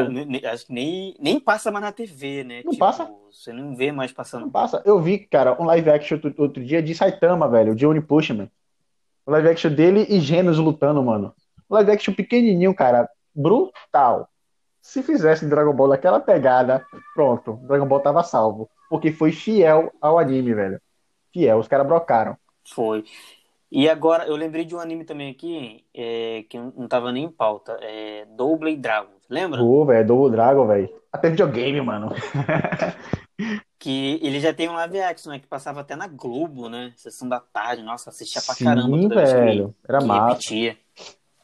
Acho que nem, nem passa mais na TV, né? Não tipo, passa. Você não vê mais passando. Não passa. Eu vi, cara, um live action outro, outro dia de Saitama, velho, de Oni Pushman. O live action dele e Genos lutando, mano. O live action pequenininho, cara. Brutal. Se fizesse Dragon Ball daquela pegada, pronto. Dragon Ball tava salvo. Porque foi fiel ao anime, velho. Fiel. Os caras brocaram. Foi. E agora, eu lembrei de um anime também aqui, é, que não tava nem em pauta, é Double Dragon, lembra? Ô, oh, velho, Double Dragon, velho. Até videogame, mano. que ele já tem um live action, né, que passava até na Globo, né, sessão da tarde, nossa, assistia pra Sim, caramba toda velho, que, era que massa. Repetia.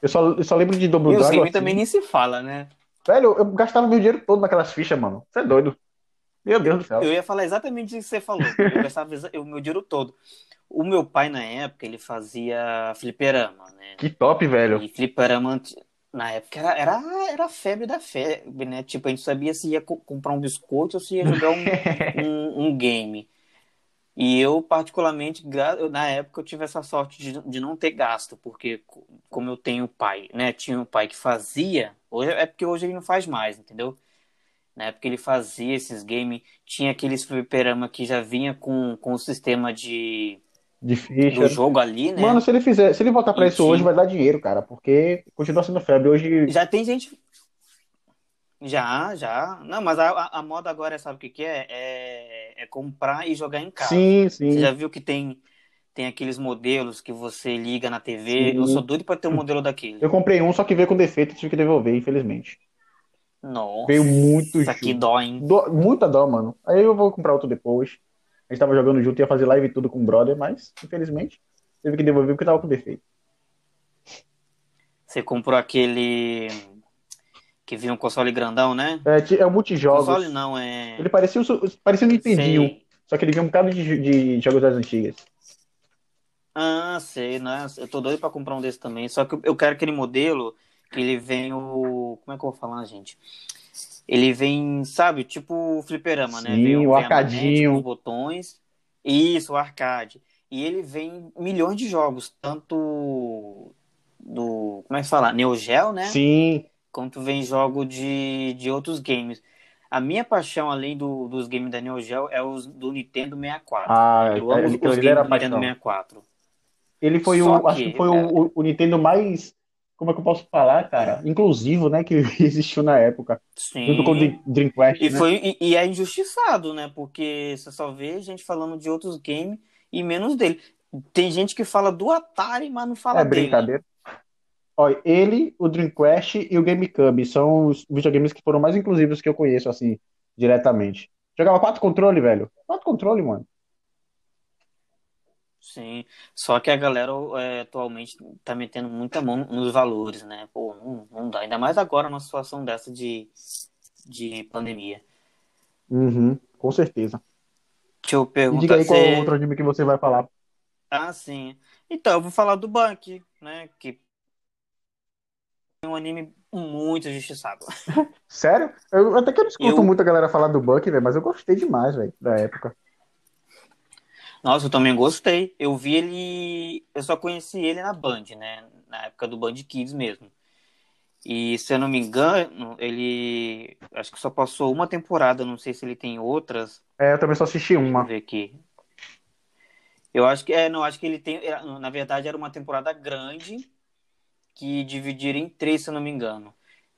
Eu só, eu só lembro de Double e Dragon. E o assim. também nem se fala, né? Velho, eu gastava meu dinheiro todo naquelas fichas, mano. Você é doido. Meu Deus do céu. Eu ia falar exatamente isso que você falou. Eu gastava o meu dinheiro todo. O meu pai, na época, ele fazia fliperama, né? Que top, velho. E fliperama, na época, era, era, era febre da febre, né? Tipo, a gente sabia se ia co comprar um biscoito ou se ia jogar um, um, um, game. E eu, particularmente, na época, eu tive essa sorte de, de não ter gasto, porque como eu tenho pai, né? Tinha um pai que fazia, hoje, é porque hoje ele não faz mais, entendeu? Na época ele fazia esses games, tinha aqueles fliperama que já vinha com, com o sistema de de ficha. do jogo ali, né? Mano, se ele fizer, se ele voltar para isso hoje, vai dar dinheiro, cara, porque continua sendo febre hoje. Já tem gente. Já, já. Não, mas a, a moda agora, sabe o que, que é? é? é? comprar e jogar em casa. Sim, sim. Você já viu que tem, tem aqueles modelos que você liga na TV? Sim. Eu sou doido para ter um modelo daquele. Eu comprei um, só que veio com defeito e tive que devolver, infelizmente. Nossa. Veio muito Isso aqui dói, hein? Dó, muita dó, mano. Aí eu vou comprar outro depois. A gente tava jogando junto, ia fazer live e tudo com o brother, mas, infelizmente, teve que devolver porque tava com defeito. Você comprou aquele que vinha um console grandão, né? É, é o multijogos. Console não, é. Ele parecia, parecia um Nintendinho, só que ele vinha um bocado de, de jogos das antigas. Ah, sei, né? Eu tô doido pra comprar um desse também. Só que eu quero aquele modelo ele vem o. Como é que eu vou falar, gente? Ele vem, sabe, tipo o fliperama, né? Sim, vem, o arcadinho. Os botões. Isso, o arcade. E ele vem milhões de jogos, tanto do. Como é que fala? Neo Geo, né? Sim. Quanto vem jogo de, de outros games. A minha paixão, além do, dos games da Neo Geo, é os do Nintendo 64. Ah, eu amo então os games do Nintendo 64. Ele foi Só o. Que, acho que foi é... o, o Nintendo mais como é que eu posso falar, cara? Inclusivo, né? Que existiu na época. Sim. Junto com o Dreamcast. E, né? foi, e, e, é injustiçado, né? Porque você só vê gente falando de outros games e menos dele. Tem gente que fala do Atari, mas não fala é dele. É brincadeira. Olha, ele, o Dreamcast e o GameCube são os videogames que foram mais inclusivos que eu conheço, assim, diretamente. Jogava quatro controles, velho. Quatro controles, mano. Sim, só que a galera é, atualmente tá metendo muita mão nos valores, né? Pô, não, não dá. Ainda mais agora numa situação dessa de, de pandemia. Uhum, com certeza. Deixa eu perguntar. E diga aí qual é o outro anime que você vai falar. Ah, sim. Então, eu vou falar do Bank, né? Que é um anime muito injustiçado. Sério? Eu até que eu não escuto eu... muito a galera falar do Buck, velho, mas eu gostei demais, velho, da época. Nossa, eu também gostei. Eu vi ele. Eu só conheci ele na Band, né? Na época do Band Kids mesmo. E se eu não me engano, ele. Acho que só passou uma temporada, não sei se ele tem outras. É, eu também só assisti uma. Deixa eu ver aqui. Eu acho que. É, não, acho que ele tem. Na verdade, era uma temporada grande que dividiram em três, se eu não me engano.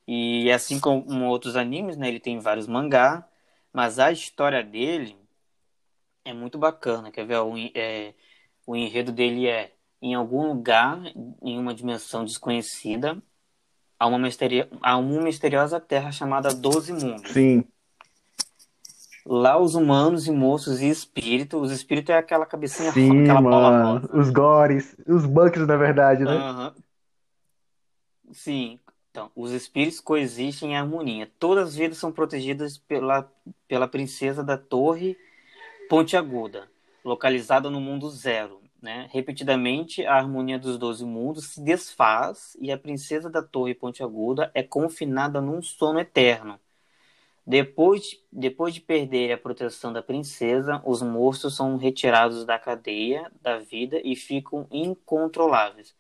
E assim como outros animes, né? Ele tem vários mangá, mas a história dele é muito bacana. Quer ver? O, é, o enredo dele é em algum lugar, em uma dimensão desconhecida, há uma, misterio... há uma misteriosa terra chamada Doze Mundos. Sim. Lá os humanos e moços e espírito. Os espíritos é aquela cabecinha, Sim, aquela bola rosa. Os gores, os bugs, na verdade, né? Aham. Sim. Então, os espíritos coexistem em harmonia. Todas as vidas são protegidas pela, pela princesa da Torre Pontiaguda, localizada no mundo zero. Né? Repetidamente, a harmonia dos doze mundos se desfaz e a princesa da Torre Pontiaguda é confinada num sono eterno. Depois, depois de perder a proteção da princesa, os monstros são retirados da cadeia da vida e ficam incontroláveis.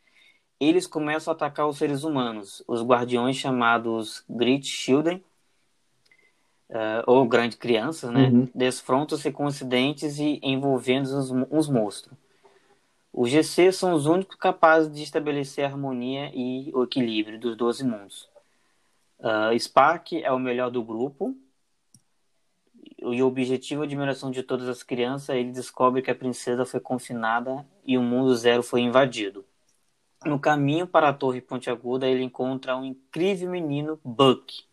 Eles começam a atacar os seres humanos. Os guardiões chamados Great Children, uh, ou Grande Crianças, né? Uhum. Desfrontam-se com incidentes e envolvendo os, os monstros. Os GC são os únicos capazes de estabelecer a harmonia e o equilíbrio dos 12 mundos. Uh, Spark é o melhor do grupo. E o objetivo é a admiração de todas as crianças. Ele descobre que a princesa foi confinada e o mundo zero foi invadido. No caminho para a Torre Pontiaguda, ele encontra um incrível menino, Buck.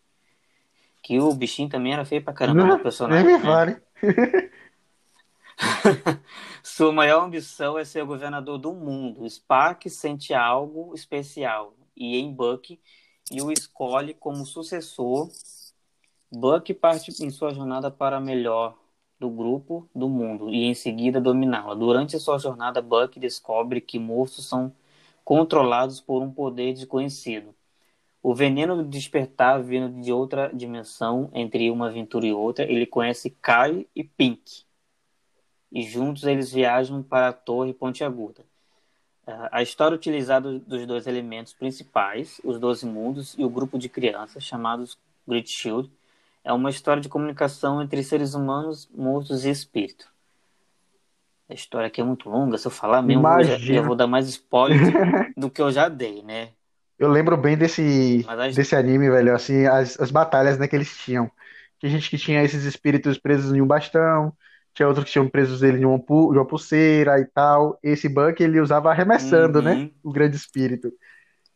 Que o bichinho também era feio pra caramba no personagem. Nem me né? fale. Sua maior ambição é ser o governador do mundo. Spark sente algo especial e em Buck e o escolhe como sucessor. Buck parte em sua jornada para melhor do grupo do mundo e em seguida dominá-la. Durante sua jornada, Buck descobre que monstros são controlados por um poder desconhecido. O veneno despertar vindo de outra dimensão, entre uma aventura e outra, ele conhece Kai e Pink. E juntos eles viajam para a Torre Pontiaguda. Uh, a história utilizada dos dois elementos principais, os Doze Mundos e o grupo de crianças, chamados Great Shield, é uma história de comunicação entre seres humanos, monstros e espírito. A história aqui é muito longa, se eu falar mesmo, eu já, eu vou dar mais spoiler do que eu já dei, né? Eu lembro bem desse, desse anime, velho, assim, as, as batalhas, né, que eles tinham. Tinha gente que tinha esses espíritos presos em um bastão, tinha outros que tinham presos ele em uma, pu- uma pulseira e tal. Esse Buck ele usava arremessando, né, Uhum. o grande espírito.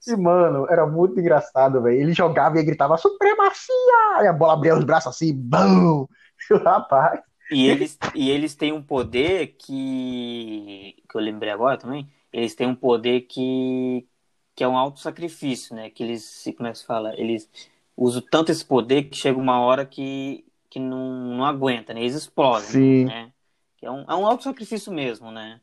E, mano, era muito engraçado, velho. Ele jogava e gritava, supremacia! E a bola abria os braços assim, bum! Rapaz, E eles, e eles têm um poder que. que eu lembrei agora também. Eles têm um poder que. Que é um auto-sacrifício, né? Que eles. Como é que se fala? Eles usam tanto esse poder que chega uma hora que, que não, não aguenta, né? Eles explodem, Sim. né? Que é um, é um auto-sacrifício mesmo, né?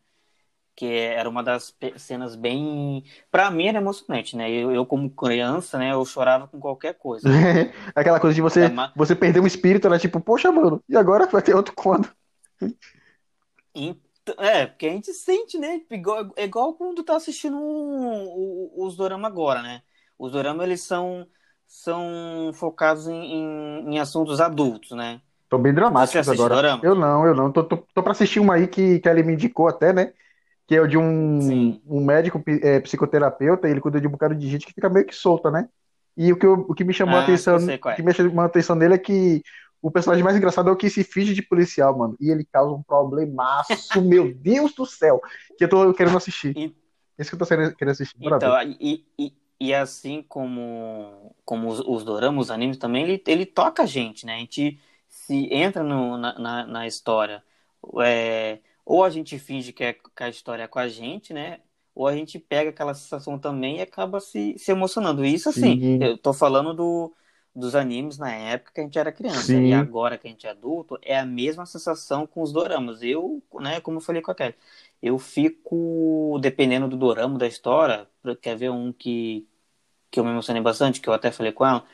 Que era uma das cenas bem. Pra mim era emocionante, né? Eu, eu, como criança, né? Eu chorava com qualquer coisa. aquela coisa de você, É você perder um espírito, era tipo, poxa, mano, e agora vai ter outro quando? É, porque a gente sente, né? Igual, é igual quando tá assistindo o- o- os dorama agora, né? Os dorama, eles são, são focados em, em, em assuntos adultos, né? Tô bem dramáticos agora. dorama? Eu não, eu não. Tô, tô, tô pra assistir uma aí que, que ele me indicou até, né? Que é o de um, Sim. um médico é, psicoterapeuta, ele cuida de um bocado de gente que fica meio que solta, né? E o que, eu- o que me chamou a Ah, atenção, eu sei qual o é. que me chamou a atenção dele é que o personagem mais engraçado é o que se finge de policial, mano. E ele causa um problemaço, meu Deus do céu, que eu tô querendo assistir. E- Esse que eu tô querendo assistir. Então, e, e, e assim como, como os, os doramas, os animes também, ele, ele toca a gente, né? A gente se entra no, na, na, na história. É, ou a gente finge que, é, que a história é com a gente, né? Ou a gente pega aquela sensação também e acaba se, se emocionando. Isso, assim, Sim. eu tô falando do, dos animes na época que a gente era criança. Sim. E agora que a gente é adulto, é a mesma sensação com os doramas. Eu, né, como eu falei com a Kelly, eu fico, dependendo do dorama, da história, quer ver um que, que eu me emocionei bastante, que eu até falei com ela,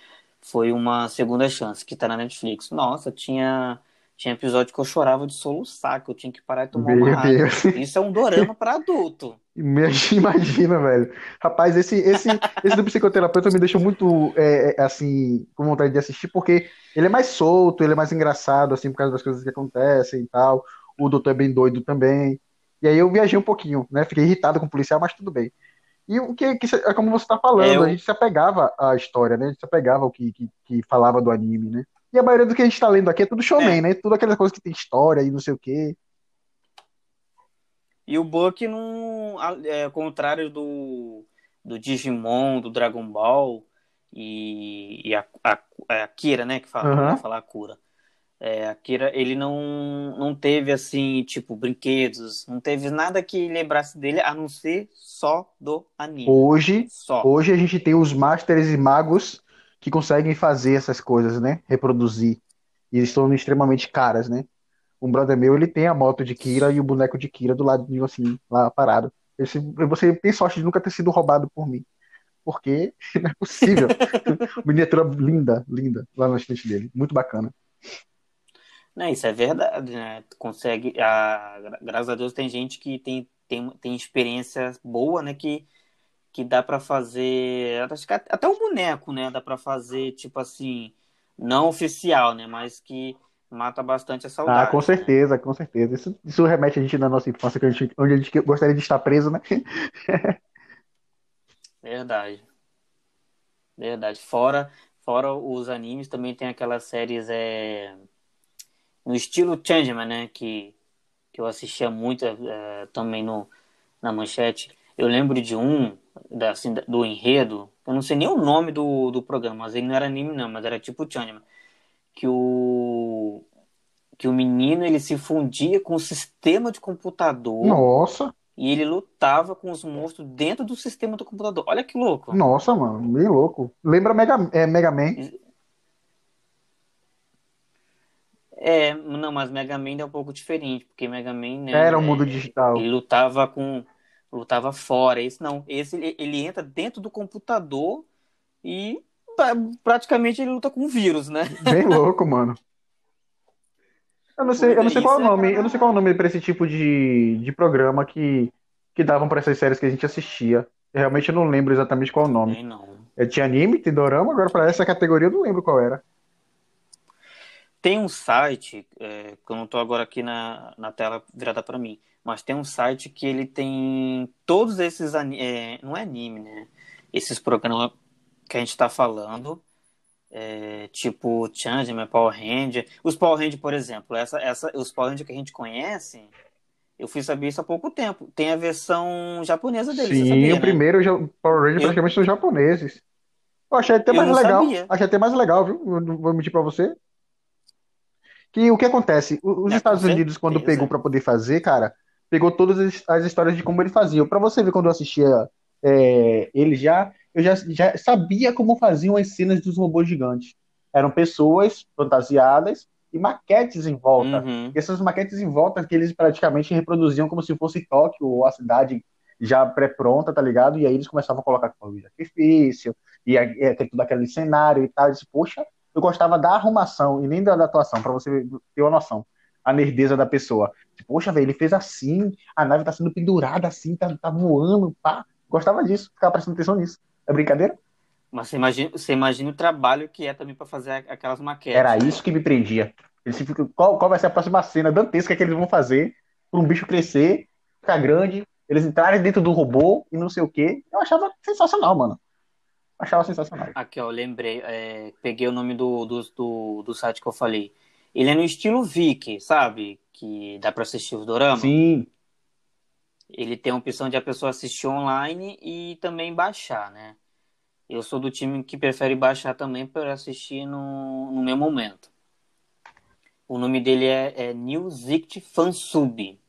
foi uma segunda chance, que tá na Netflix. Nossa, tinha, tinha episódio que eu chorava de soluçar, que eu tinha que parar e tomar Meu uma água. Deus. Isso é um dorama para adulto. Imagina, velho. Rapaz, esse, esse, esse do psicoterapeuta me deixou muito, é, é, assim, com vontade de assistir, porque ele é mais solto, ele é mais engraçado, assim, por causa das coisas que acontecem e tal. O doutor é bem doido também. E aí eu viajei um pouquinho, né? Fiquei irritado com o policial, mas tudo bem. E o que, que é como você tá falando, É, eu- a gente se apegava à história, né? A gente se apegava ao que, que, que falava do anime, né? E a maioria do que a gente tá lendo aqui é tudo shonen, É. né? Tudo aquelas coisas que tem história e não sei o quê. E o Buck, não, é ao contrário do, do Digimon, do Dragon Ball e, e a, a, a Kira, né? Que fala, vou falar a cura. É, Akira, ele não, não teve, assim, tipo, brinquedos, não teve nada que lembrasse dele, a não ser só do anime. Hoje, Só. hoje a gente tem os masters e magos que conseguem fazer essas coisas, né? Reproduzir. E eles estão extremamente caras, né? Um brother meu, ele tem a moto de Kira e o boneco de Kira do ladinho, assim, lá parado. Esse, você tem sorte de nunca ter sido roubado por mim. Porque não é possível. Miniatura linda, linda, lá na frente dele. Muito bacana. Não, isso é verdade, né? Consegue, a, gra- graças a Deus tem gente que tem, tem, tem experiência boa, né? Que, que dá pra fazer, até um boneco, né? Dá pra fazer, tipo assim, não oficial, né? Mas que mata bastante a Ah, saudade. com certeza, com certeza. Isso, isso remete a gente na nossa infância, que a gente, onde a gente gostaria de estar preso, né? Verdade. Verdade. Fora, fora os animes, também tem aquelas séries é, no estilo Changeman, né? Que, que eu assistia muito é, também no, na manchete. Eu lembro de um, da, assim, do enredo, eu não sei nem o nome do, do programa, mas ele não era anime não, mas era tipo Changeman. Que o, que o menino ele se fundia com o sistema de computador Nossa, e ele lutava com os monstros dentro do sistema do computador. Olha que louco. nossa, mano, bem louco. Lembra Mega, é, Mega Man? É, não, mas Mega Man é um pouco diferente, porque Mega Man, né, Era um é, mundo digital. ele lutava com, lutava fora. Esse não, esse ele, ele entra dentro do computador e pra- praticamente ele luta com vírus, né? Bem louco, mano. Eu não sei, eu não sei qual é o é nome, eu não sei qual é o nome pra esse tipo de, de programa que, que davam pra essas séries que a gente assistia. Eu realmente não lembro exatamente qual é o nome. Não. É, tinha anime, tem dorama, agora pra essa categoria eu não lembro qual era. Tem um site, é, que eu não tô agora aqui na, na tela virada para mim, mas tem um site que ele tem todos esses é, não é anime, né? Esses programas que a gente tá falando, é, tipo Changeman, Power Ranger. Os Power Ranger, por exemplo, essa, essa, os Power Ranger que a gente conhece, eu fui saber isso há pouco tempo. Tem a versão japonesa deles, Sim, sabia, o né? primeiro Power Rangers Eu- praticamente são japoneses. Eu achei até mais legal. sabia. Achei até mais legal, viu? Não vou mentir pra você. Que o que acontece? Os É, Estados Unidos, quando pegou pra poder fazer, cara, pegou todas as, as histórias de como ele fazia. Pra você ver, quando eu assistia é, ele já, eu já, já sabia como faziam as cenas dos robôs gigantes. Eram pessoas fantasiadas e maquetes em volta. Uhum. E essas maquetes em volta que eles praticamente reproduziam como se fosse Tóquio ou a cidade já pré-pronta, tá ligado? E aí eles começavam a colocar fogo de artifício, e é, tem tudo aquele cenário e tal. Eu disse, poxa, eu gostava da arrumação e nem da, da atuação, pra você ter uma noção. A nerdeza da pessoa. Poxa, velho, ele fez assim, a nave tá sendo pendurada assim, tá, tá voando, pá. Gostava disso, ficava prestando atenção nisso. É brincadeira? Mas você imagina, você imagina o trabalho que é também para fazer aquelas maquetes. Era né? isso que me prendia. Eles ficam, qual, qual vai ser a próxima cena dantesca que eles vão fazer para um bicho crescer, ficar grande, eles entrarem dentro do robô e não sei o quê. Eu achava sensacional, mano. Achava sensacional. Aqui, ó, lembrei, é, peguei o nome do, do, do, do site que eu falei. Ele é no estilo Viki, sabe? Que dá pra assistir os doramas. Sim, Ele tem a opção de a pessoa assistir online e também baixar, né? Eu sou do time que prefere baixar também para assistir no, no meu momento. O nome dele é, é Fansub.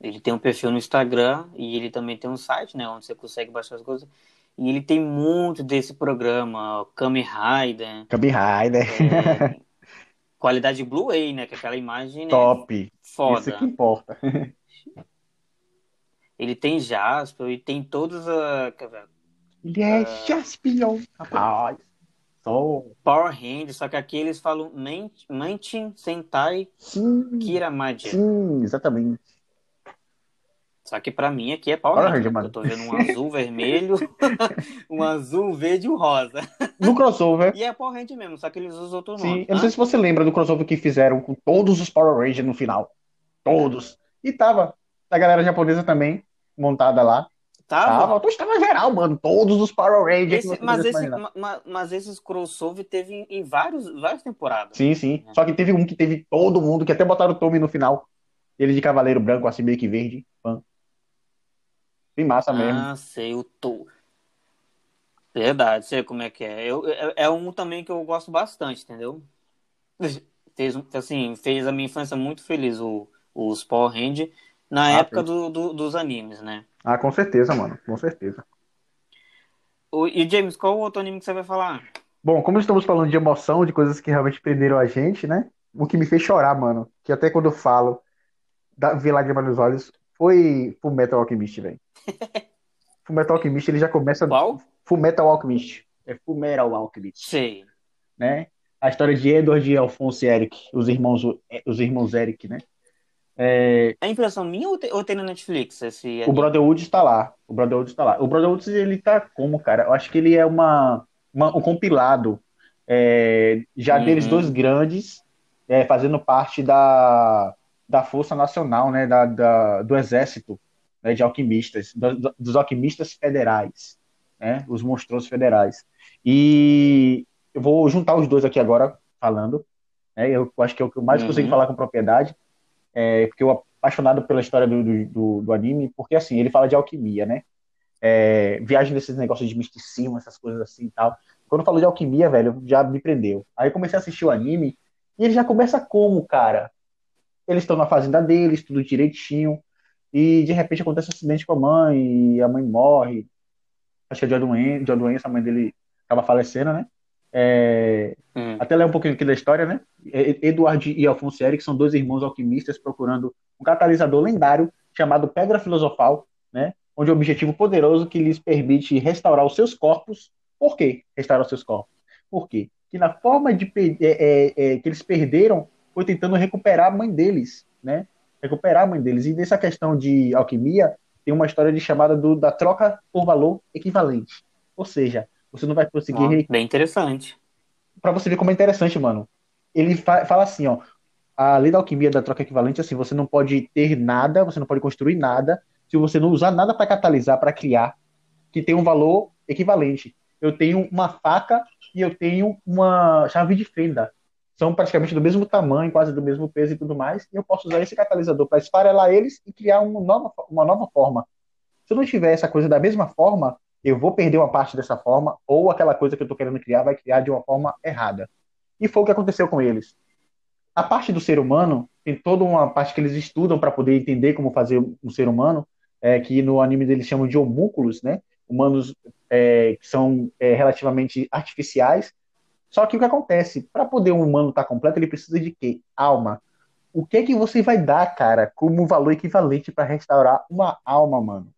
Ele tem um perfil no Instagram e ele também tem um site, né? Onde você consegue baixar as coisas. E ele tem muito desse programa, Kamen Rider, Kamen Rider. é, qualidade Blu-ray, né? Que é aquela imagem né, Top. foda. Isso que importa. Ele tem Jasper e tem todos a Ele é Jaspion, rapaz. Power Rangers, só que aqui eles falam Man- Manchin Sentai Sim, Kiramadia. sim, exatamente. Só que pra mim aqui é Power, Ranger. Ranger, mano. Eu tô vendo um azul vermelho, um azul verde e um rosa. No crossover, E é Power Ranger mesmo, só que eles usam outro sim, nome. eu não sei se você lembra do crossover que fizeram com todos os Power Rangers no final. Todos. E tava a galera japonesa também montada lá. Tava? Tava, tu estava geral, mano. Todos os Power Rangers Esse- mas, esse, ma- ma- mas esses crossover teve em, em vários, várias temporadas. Sim, sim. Só que teve um que teve todo mundo, que até botaram o Tommy no final. Ele de cavaleiro branco, assim, meio que verde. Fã. Bem massa mesmo. Ah, sei, o Tô. Verdade, sei como é que é. Eu, é. é um também que eu gosto bastante, entendeu? fez, assim, fez a minha infância muito feliz, o, os Power Rangers, na ah, época do, do, dos animes, né? Ah, com certeza, mano, com certeza. O, e, James, qual o outro anime que você vai falar? Bom, como estamos falando de emoção, de coisas que realmente prenderam a gente, né? O que me fez chorar, mano, que até quando eu falo, dá, vê lágrima nos olhos, foi Full Metal Alchemist, velho. Full Metal Alchemist, ele já começa... Qual? Full Metal Alchemist. É Full Metal Alchemist. Sei. Né? A história de Edward e Alfonso e Eric, os irmãos, os irmãos Eric, né? É... é impressão minha ou tem, ou tem na Netflix? Esse o Brotherhood está lá. O Brotherhood está lá. O Brotherhood, ele tá como, cara? Eu acho que ele é uma, uma um compilado é, já uhum. deles dois grandes, é, fazendo parte da, da Força Nacional, né? Da, da do Exército né, de Alquimistas, do, dos Alquimistas Federais, né? Os monstros federais. E eu vou juntar os dois aqui agora, falando. Né, eu acho que é o que eu mais uhum. consigo falar com propriedade é, porque eu apaixonado pela história do, do, do, anime, porque assim, ele fala de alquimia, né? É, viagem nesses negócios de misticismo, essas coisas assim e tal. Quando falou de alquimia, velho, já me prendeu. Aí eu comecei a assistir o anime e ele já começa como, cara? Eles estão na fazenda deles, tudo direitinho, e de repente acontece um acidente com a mãe, e a mãe morre. Acho que é de uma doença, de uma doença a mãe dele acaba falecendo, né? É, hum. Até ler um pouquinho aqui da história, né? Eduardo e Alfonso Eric são dois irmãos alquimistas procurando um catalisador lendário chamado Pedra Filosofal, né? Onde o um objetivo poderoso que lhes permite restaurar os seus corpos. Por quê restaurar os seus corpos? Por quê? Que na forma de é, é, é, que eles perderam foi tentando recuperar a mãe deles, né? Recuperar a mãe deles. E nessa questão de alquimia tem uma história de chamada do, da troca por valor equivalente. Ou seja, você não vai conseguir. Ah, bem interessante. Para você ver como é interessante, mano. Ele fa fala assim, ó. A lei da alquimia da troca equivalente, assim, você não pode ter nada, você não pode construir nada, se você não usar nada para catalisar, para criar, que tem um valor equivalente. Eu tenho uma faca e eu tenho uma chave de fenda. São praticamente do mesmo tamanho, quase do mesmo peso e tudo mais, e eu posso usar esse catalisador para esfarelar eles e criar uma nova, uma nova forma. Se eu não tiver essa coisa da mesma forma, eu vou perder uma parte dessa forma, ou aquela coisa que eu estou querendo criar vai criar de uma forma errada. E foi o que aconteceu com eles. A parte do ser humano, tem toda uma parte que eles estudam para poder entender como fazer um ser humano, é, que no anime eles chamam de homúnculos, né? Humanos é, que são é, relativamente artificiais. Só que o que acontece? Para poder um humano estar tá completo, ele precisa de quê? Alma. O que é que você vai dar, cara, como valor equivalente para restaurar uma alma, mano?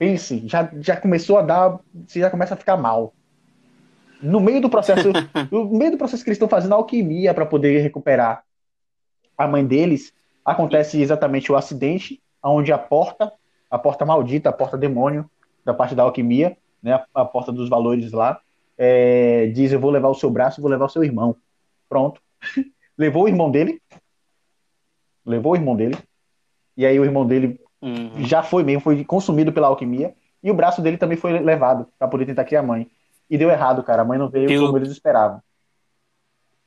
pense, já, já começou a dar, você já começa a ficar mal. No meio do processo, no meio do processo que eles estão fazendo alquimia para poder recuperar a mãe deles, acontece exatamente o acidente, onde a porta, a porta maldita, a porta demônio da parte da alquimia, né, a porta dos valores lá, é, diz: Eu vou levar o seu braço, vou levar o seu irmão. Pronto. levou o irmão dele, levou o irmão dele, e aí o irmão dele Uhum. Já foi mesmo, foi consumido pela alquimia. E o braço dele também foi levado para poder tentar criar a mãe. E deu errado, cara. A mãe não veio pelo, como eles esperavam.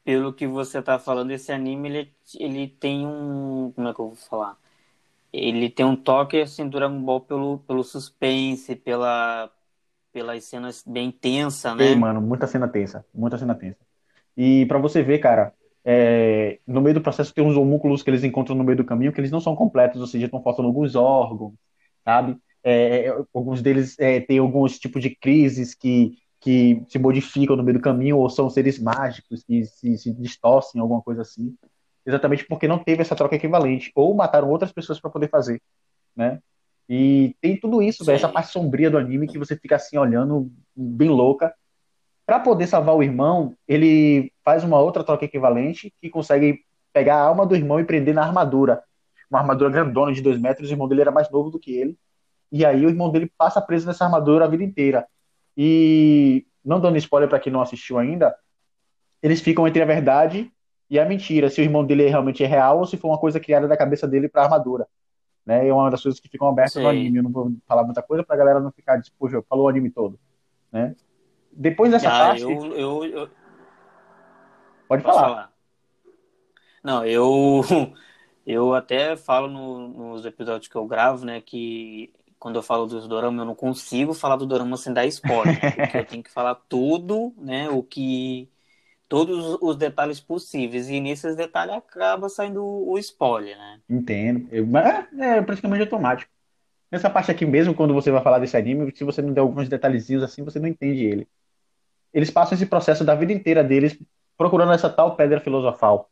Pelo que você tá falando, esse anime ele, ele tem um. Como é que eu vou falar? Ele tem um toque assim, Dragon Ball pelo, pelo suspense, pela, pelas cenas bem tensas, né? Mano, muita cena tensa. Muita cena tensa. E para você ver, cara, é, no meio do processo tem uns homúnculos que eles encontram no meio do caminho que eles não são completos, ou seja, estão faltando alguns órgãos, sabe? É, é alguns deles é, têm alguns tipos de crises que, que se modificam no meio do caminho, ou são seres mágicos que se, se distorcem, alguma coisa assim. Exatamente porque não teve essa troca equivalente, ou mataram outras pessoas para poder fazer, né? E tem tudo isso, essa parte sombria do anime que você fica assim olhando, bem louca, para poder salvar o irmão, ele faz uma outra troca equivalente que consegue pegar a alma do irmão e prender na armadura. Uma armadura grandona de dois metros, o irmão dele era mais novo do que ele. E aí o irmão dele passa preso nessa armadura a vida inteira. E, não dando spoiler para quem não assistiu ainda, eles ficam entre a verdade e a mentira, se o irmão dele realmente é real ou se foi uma coisa criada da cabeça dele para armadura. Né? É uma das coisas que ficam abertas Sim. no anime. Eu não vou falar muita coisa para a galera não ficar tipo, falou o anime todo. Né? Depois dessa ah, parte. Eu, eu, eu... Pode falar. falar. Não, eu, eu até falo no, nos episódios que eu gravo, né, que quando eu falo dos doramas, eu não consigo falar do dorama sem dar spoiler, porque eu tenho que falar tudo, né, o que todos os detalhes possíveis. E nesses detalhes acaba saindo o spoiler, né? Entendo. É, é praticamente automático. Nessa parte aqui mesmo, quando você vai falar desse anime, se você não der alguns detalhezinhos assim, você não entende ele. Eles passam esse processo da vida inteira deles procurando essa tal pedra filosofal,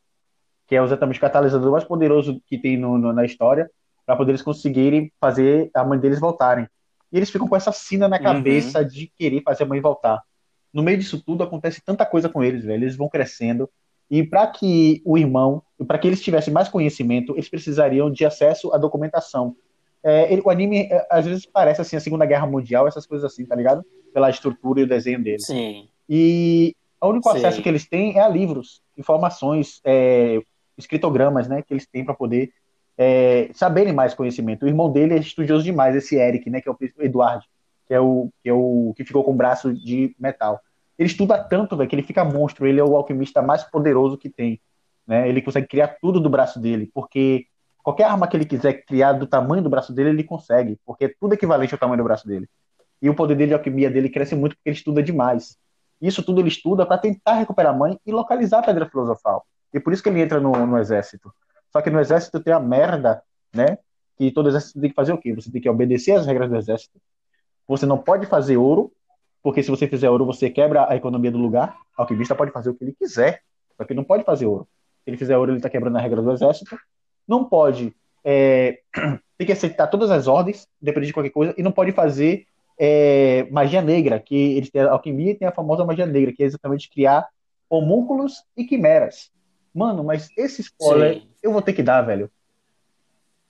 que é exatamente o catalisador mais poderoso que tem no, no, na história, para poder eles conseguirem fazer a mãe deles voltarem. E eles ficam com essa sina na uhum. cabeça uhum. de querer fazer a mãe voltar. No meio disso tudo acontece tanta coisa com eles, velho. Eles vão crescendo. E para que o irmão, para que eles tivessem mais conhecimento, eles precisariam de acesso à documentação é, ele, o anime, é, às vezes, parece assim, a Segunda Guerra Mundial, essas coisas assim, tá ligado? Pela estrutura e o desenho dele. Sim. E o único Sim. acesso que eles têm é a livros, informações, é, escritogramas, né? Que eles têm para poder é, saberem mais conhecimento. O irmão dele é estudioso demais, esse Eric, né? Que é o Eduardo, que é o que, é o, que ficou com o braço de metal. Ele estuda tanto, velho, que ele fica monstro. Ele é o alquimista mais poderoso que tem. Né? Ele consegue criar tudo do braço dele, porque Qualquer arma que ele quiser criar do tamanho do braço dele, ele consegue, porque é tudo equivalente ao tamanho do braço dele. E o poder dele de alquimia dele cresce muito porque ele estuda demais. Isso tudo ele estuda para tentar recuperar a mãe e localizar a pedra filosofal. E por isso que ele entra no, no exército. Só que no exército tem a merda, né? Que todo exército tem que fazer o quê? Você tem que obedecer às regras do exército. Você não pode fazer ouro, porque se você fizer ouro, você quebra a economia do lugar. O alquimista pode fazer o que ele quiser, só que não pode fazer ouro. Se ele fizer ouro, ele está quebrando a regra do exército não pode é, tem que aceitar todas as ordens, dependendo de qualquer coisa, e não pode fazer é, magia negra, que eles têm a alquimia e tem a famosa magia negra, que é exatamente criar homúnculos e quimeras. Mano, mas esse spoiler Sim. eu vou ter que dar, velho.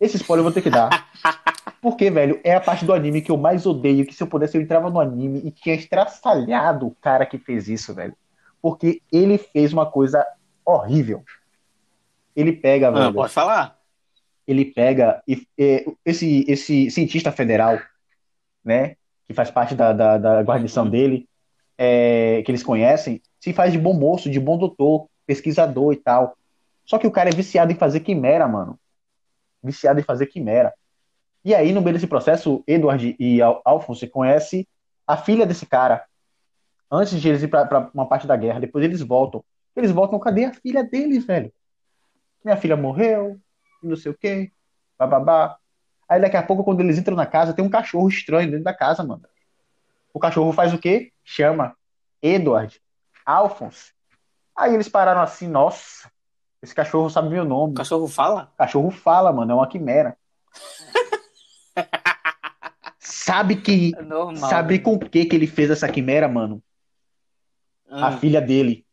Esse spoiler eu vou ter que dar. Porque, velho, é a parte do anime que eu mais odeio, que se eu pudesse eu entrava no anime e tinha estraçalhado o cara que fez isso, velho. Porque ele fez uma coisa horrível. Ele pega, ah, velho. Pode falar. Ele pega e, e, esse esse cientista federal, né, que faz parte da, da, da guarnição dele, é, que eles conhecem, se faz de bom moço, de bom doutor, pesquisador e tal. Só que o cara é viciado em fazer quimera, mano. Viciado em fazer quimera. E aí, no meio desse processo, Edward e Alphonse conhecem a filha desse cara. Antes de eles ir para uma parte da guerra, depois eles voltam. Eles voltam, cadê a filha deles, velho? minha filha morreu, não sei o quê, bababá. Aí daqui a pouco, quando eles entram na casa, tem um cachorro estranho dentro da casa, mano. O cachorro faz o quê? Chama Edward, Alphonse. Aí eles pararam assim, nossa, esse cachorro sabe meu nome. O cachorro fala? Cachorro fala, mano, é uma quimera. Sabe que. É normal, sabe né? com o que que ele fez essa quimera, mano? Hum. A filha dele.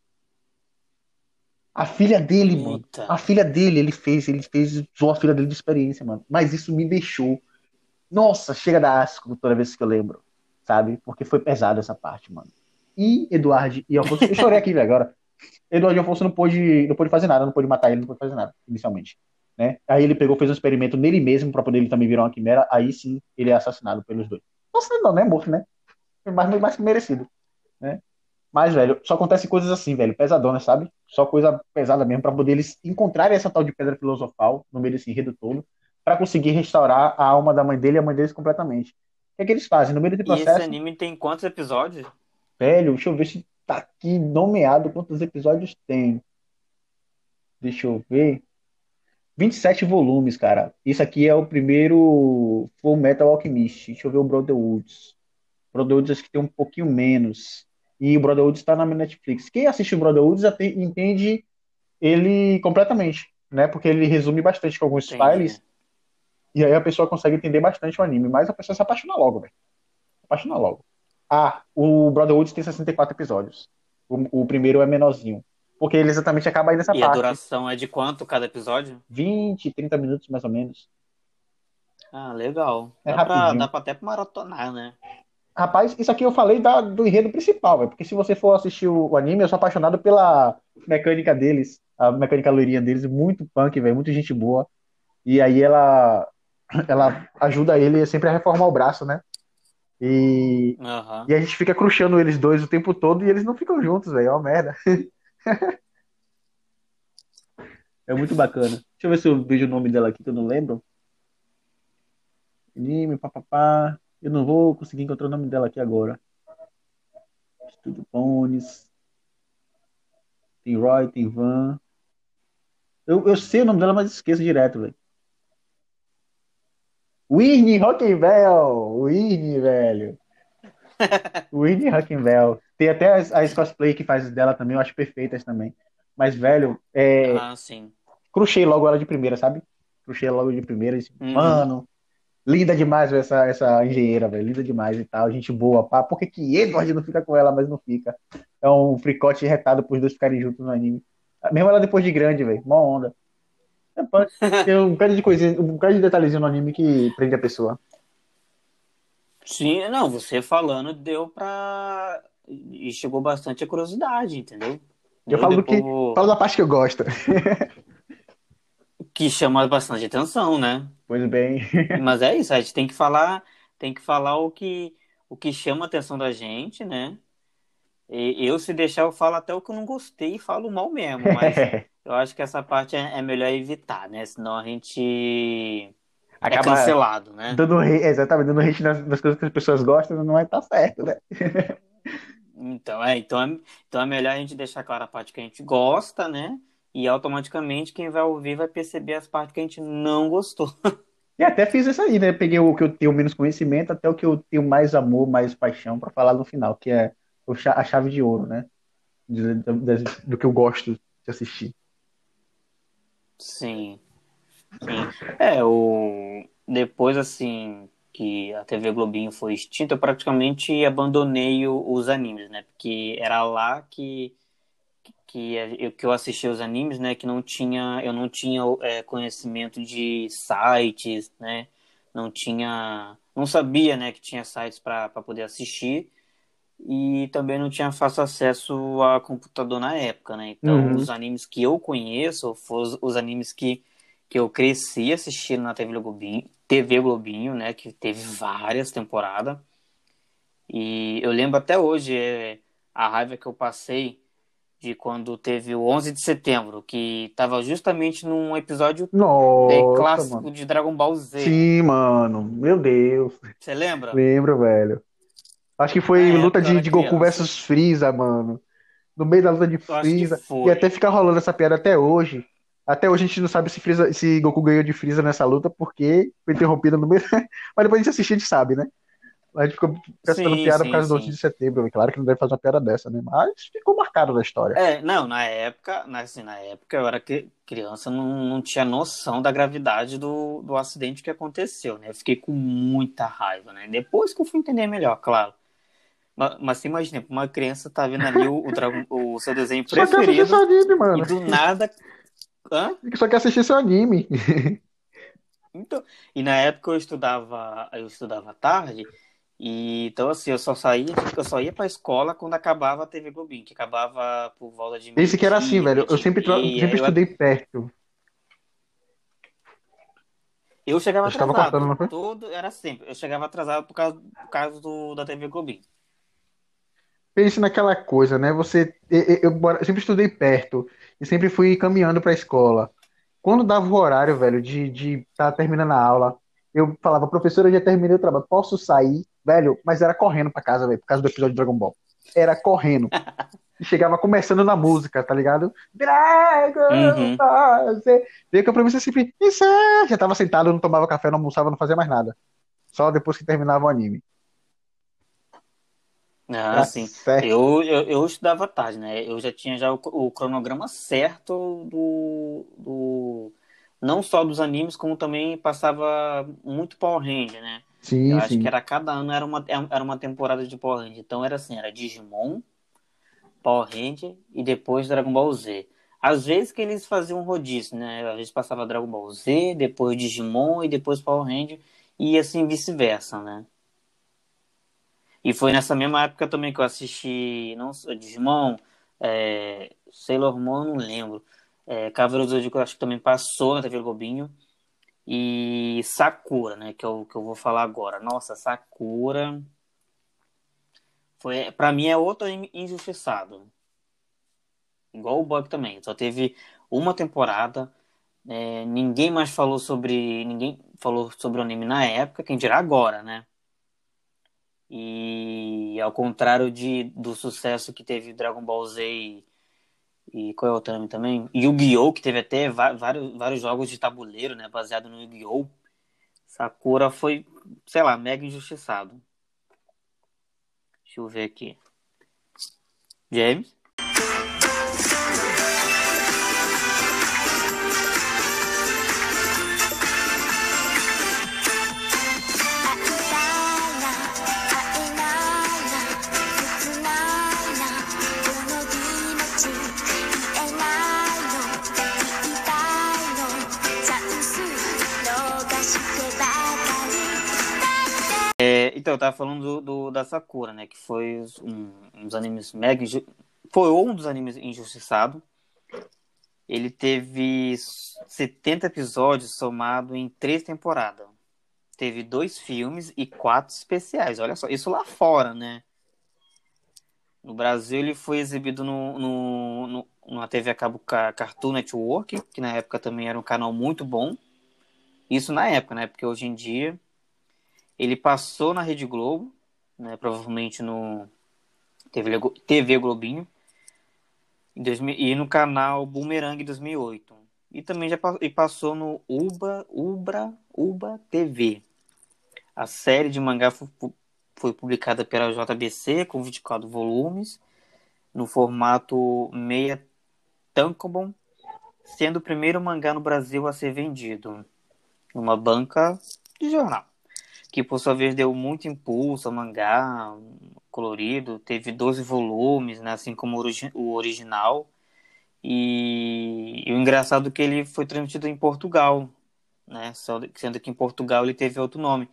A filha dele, Eita. mano. A filha dele, ele fez, ele fez, usou a filha dele de experiência, mano. Mas isso me deixou. Nossa, chega da asco toda vez que eu lembro, sabe? Porque foi pesado essa parte, mano. E Eduardo e Alfonso, eu chorei aqui, velho, agora. Eduardo e Alfonso não pôde, não pôde fazer nada, não pôde matar ele, não pôde fazer nada, inicialmente. Né? Aí ele pegou, fez um experimento nele mesmo para poder ele também virar uma quimera. Aí sim, ele é assassinado pelos dois. Nossa, não, não é morto, né? É mais, mais que merecido. Né? Mas, velho, só acontece coisas assim, velho, pesadonas, sabe? Só coisa pesada mesmo, para poder eles encontrarem essa tal de pedra filosofal no meio desse enredo todo, para conseguir restaurar a alma da mãe dele e a mãe deles completamente. O que é que eles fazem? No meio desse processo. E esse anime tem quantos episódios? Velho, deixa eu ver se tá aqui nomeado quantos episódios tem. Deixa eu ver. 27 volumes, cara. Isso aqui é o primeiro Full Metal Alchemist. Deixa eu ver o Brotherhoods. Brotherhoods acho que tem um pouquinho menos. E o Brotherhood está na Netflix. Quem assiste o Brotherhood já tem, entende ele completamente, né? Porque ele resume bastante com alguns Entendi. files. E aí a pessoa consegue entender bastante o anime. Mas a pessoa se apaixona logo, velho. Apaixona logo. Ah, o Brotherhood tem 64 episódios. O, o primeiro é menorzinho. Porque ele exatamente acaba aí nessa e parte. E a duração é de quanto cada episódio? 20, 30 minutos mais ou menos. Ah, legal. É dá, pra, dá pra até maratonar, né? Rapaz, isso aqui eu falei da, do enredo principal, véio, porque se você for assistir o, o, anime, eu sou apaixonado pela mecânica deles, a mecânica loirinha deles, muito punk, velho, muito gente boa. E aí ela ela ajuda ele sempre a reformar o braço, né? E, uhum. e a gente fica cruxando eles dois o tempo todo e eles não ficam juntos, velho, é uma merda. é muito bacana. Deixa eu ver se eu vejo o nome dela aqui que eu não lembro. Anime, papapá. Eu não vou conseguir encontrar o nome dela aqui agora. Estúdio Bones. Tem Roy, tem Van. Eu, eu sei o nome dela, mas esqueço direto, velho. Whitney Rockenbell! Whitney, velho. Whitney Rockenbell. Tem até as, as cosplay que faz dela também, eu acho perfeitas também. Mas, velho, é. Ah, sim. Cruchei logo ela de primeira, sabe? Cruchei logo de primeira. disse, Uhum. Mano, linda demais essa, essa engenheira, velho. Linda demais e tal. Gente boa, pá. Por que que Edward não fica com ela, mas não fica? É um fricote retado pros dois ficarem juntos no anime. Mesmo ela depois de grande, velho. Mó onda. É, Tem um bocado de coisinha, um bocado de detalhezinho no anime que prende a pessoa. Sim, não, você falando deu pra. E chegou bastante a curiosidade, entendeu? Eu falo do que. Depois- Falo da parte que eu gosto. Que chama bastante atenção, né? Pois bem. Mas é isso, a gente tem que falar, tem que falar o que, o que chama a atenção da gente, né? E eu, se deixar, eu falo até o que eu não gostei e falo mal mesmo, mas eu acho que essa parte é, é melhor evitar, né? Senão a gente é Acaba cancelado, né? dando exatamente, dando hate nas, nas coisas que as pessoas gostam, não vai estar certo, né? Então é, então é, então é melhor a gente deixar clara a parte que a gente gosta, né? E automaticamente quem vai ouvir vai perceber as partes que a gente não gostou. E até fiz isso aí, né? Peguei o que eu tenho menos conhecimento até o que eu tenho mais amor, mais paixão pra falar no final, que é a chave de ouro, né? Do que eu gosto de assistir. Sim. Sim. É, o... depois, assim, que a TV Globinho foi extinta, eu praticamente abandonei os animes, né? Porque era lá que, que, eu, que eu assistia os animes, né? Que não tinha, eu não tinha é, conhecimento de sites, né? Não tinha, não sabia, né? Que tinha sites para poder assistir. E também não tinha fácil acesso a computador na época, né? Então, Uhum. os animes que eu conheço foram os, os animes que, que eu cresci assistindo na TV Globinho, TV Globinho, né? Que teve várias temporadas. E eu lembro até hoje é, a raiva que eu passei de quando teve o 11 de setembro, que estava justamente num episódio é, Nossa, clássico mano. de Dragon Ball Z. Sim, mano. Meu Deus. Você lembra? Lembro, velho. Acho que foi Na luta de, de Goku versus Freeza, mano. No meio da luta de Freeza. E até fica rolando essa piada até hoje. Até hoje a gente não sabe se, Freeza, se Goku ganhou de Freeza nessa luta, porque foi interrompida no meio. Mas depois a gente assistir, a gente sabe, né? A gente ficou gastando Sim, piada sim, por causa do sim. 11 de setembro. velho. Claro que não deve fazer uma piada dessa, né? Mas ficou marcado na história. É, não, na época, na, assim, na época eu era cri- criança, não, não tinha noção da gravidade do, do acidente que aconteceu, né? Eu fiquei com muita raiva, né? Depois que eu fui entender melhor, claro. Mas, mas você imagina, uma criança tá vendo ali o, o, o seu desenho Só quer assistir preferido seu anime, e mano. do nada. Hã? Só quer assistir seu anime. Então, e na época eu estudava, eu estudava tarde, e então assim, eu só saía, eu só ia pra escola quando acabava a TV Globinho, que acabava por volta de Esse que era assim, velho. Eu sempre, meio-dia, sempre eu- estudei perto. Eu chegava tava atrasado. cortando? Todo, era sempre. Eu chegava atrasado por causa, por causa do, da TV Globinho. Pense naquela coisa, né? Você, eu, eu- eu sempre estudei perto e sempre fui caminhando pra escola. Quando dava o horário, velho, de de estar terminando a aula, eu falava, professora, eu já terminei o trabalho, posso sair? Velho, mas era correndo pra casa, velho, por causa do episódio de Dragon Ball. Era correndo. E chegava começando na música, tá ligado? Dragon Uhum. Ball Z. Veio que a premissa sempre, isso é. Já tava sentado, não tomava café, não almoçava, não fazia mais nada. Só depois que terminava o anime. Ah, Tá sim. Eu, eu, eu estudava tarde, né? Eu já tinha já o, o cronograma certo do, do. Não só dos animes, como também passava muito Power Ranger, né? Sim, Eu acho sim. que era cada ano era uma, era uma temporada de Power Ranger. Então era assim, era Digimon, Power Ranger e depois Dragon Ball Z. Às vezes que eles faziam um rodízio, né? Às vezes passava Dragon Ball Z, depois Digimon e depois Power Ranger e assim vice-versa, né? E foi nessa mesma época também que eu assisti não Digimon, é, Sailor Moon, não lembro. É, Cavaleiro do Zodíaco acho que também passou na TV Globinho. E Sakura, né? Que é o que eu vou falar agora. Nossa, Sakura. Foi, pra mim é outro injustiçado. Igual o Bug também. Só teve uma temporada. é, ninguém mais falou sobre. Ninguém falou sobre o anime na época, quem dirá agora, né? E ao contrário de, do sucesso que teve Dragon Ball Z e, E qual é o nome também? Yu-Gi-Oh! que teve até vários, vários jogos de tabuleiro, né? Baseado no Yu-Gi-Oh! Sakura foi, sei lá, mega injustiçado. Deixa eu ver aqui. James? Então, eu tava falando do, do, da Sakura, né? Que foi um, um dos animes mega. Foi um dos animes injustiçado. Ele teve 70 episódios somado em três temporadas. Teve dois filmes e quatro especiais. Olha só, isso lá fora, né? No Brasil, ele foi exibido no, no, no, numa TV a cabo Cartoon Network, que na época também era um canal muito bom. Isso na época, né? Porque hoje em dia ele passou na Rede Globo, né, provavelmente no TV, TV Globinho, e no canal Boomerang 2008. E também já e passou no Uba, Ubra, Uba TV. A série de mangá foi, foi publicada pela JBC com 24 volumes, no formato meia tankobon, sendo o primeiro mangá no Brasil a ser vendido numa banca de jornal que por sua vez deu muito impulso ao mangá colorido, teve 12 volumes, né, assim como o original. E, e, o engraçado é que ele foi transmitido em Portugal, né, sendo que em Portugal ele teve outro nome.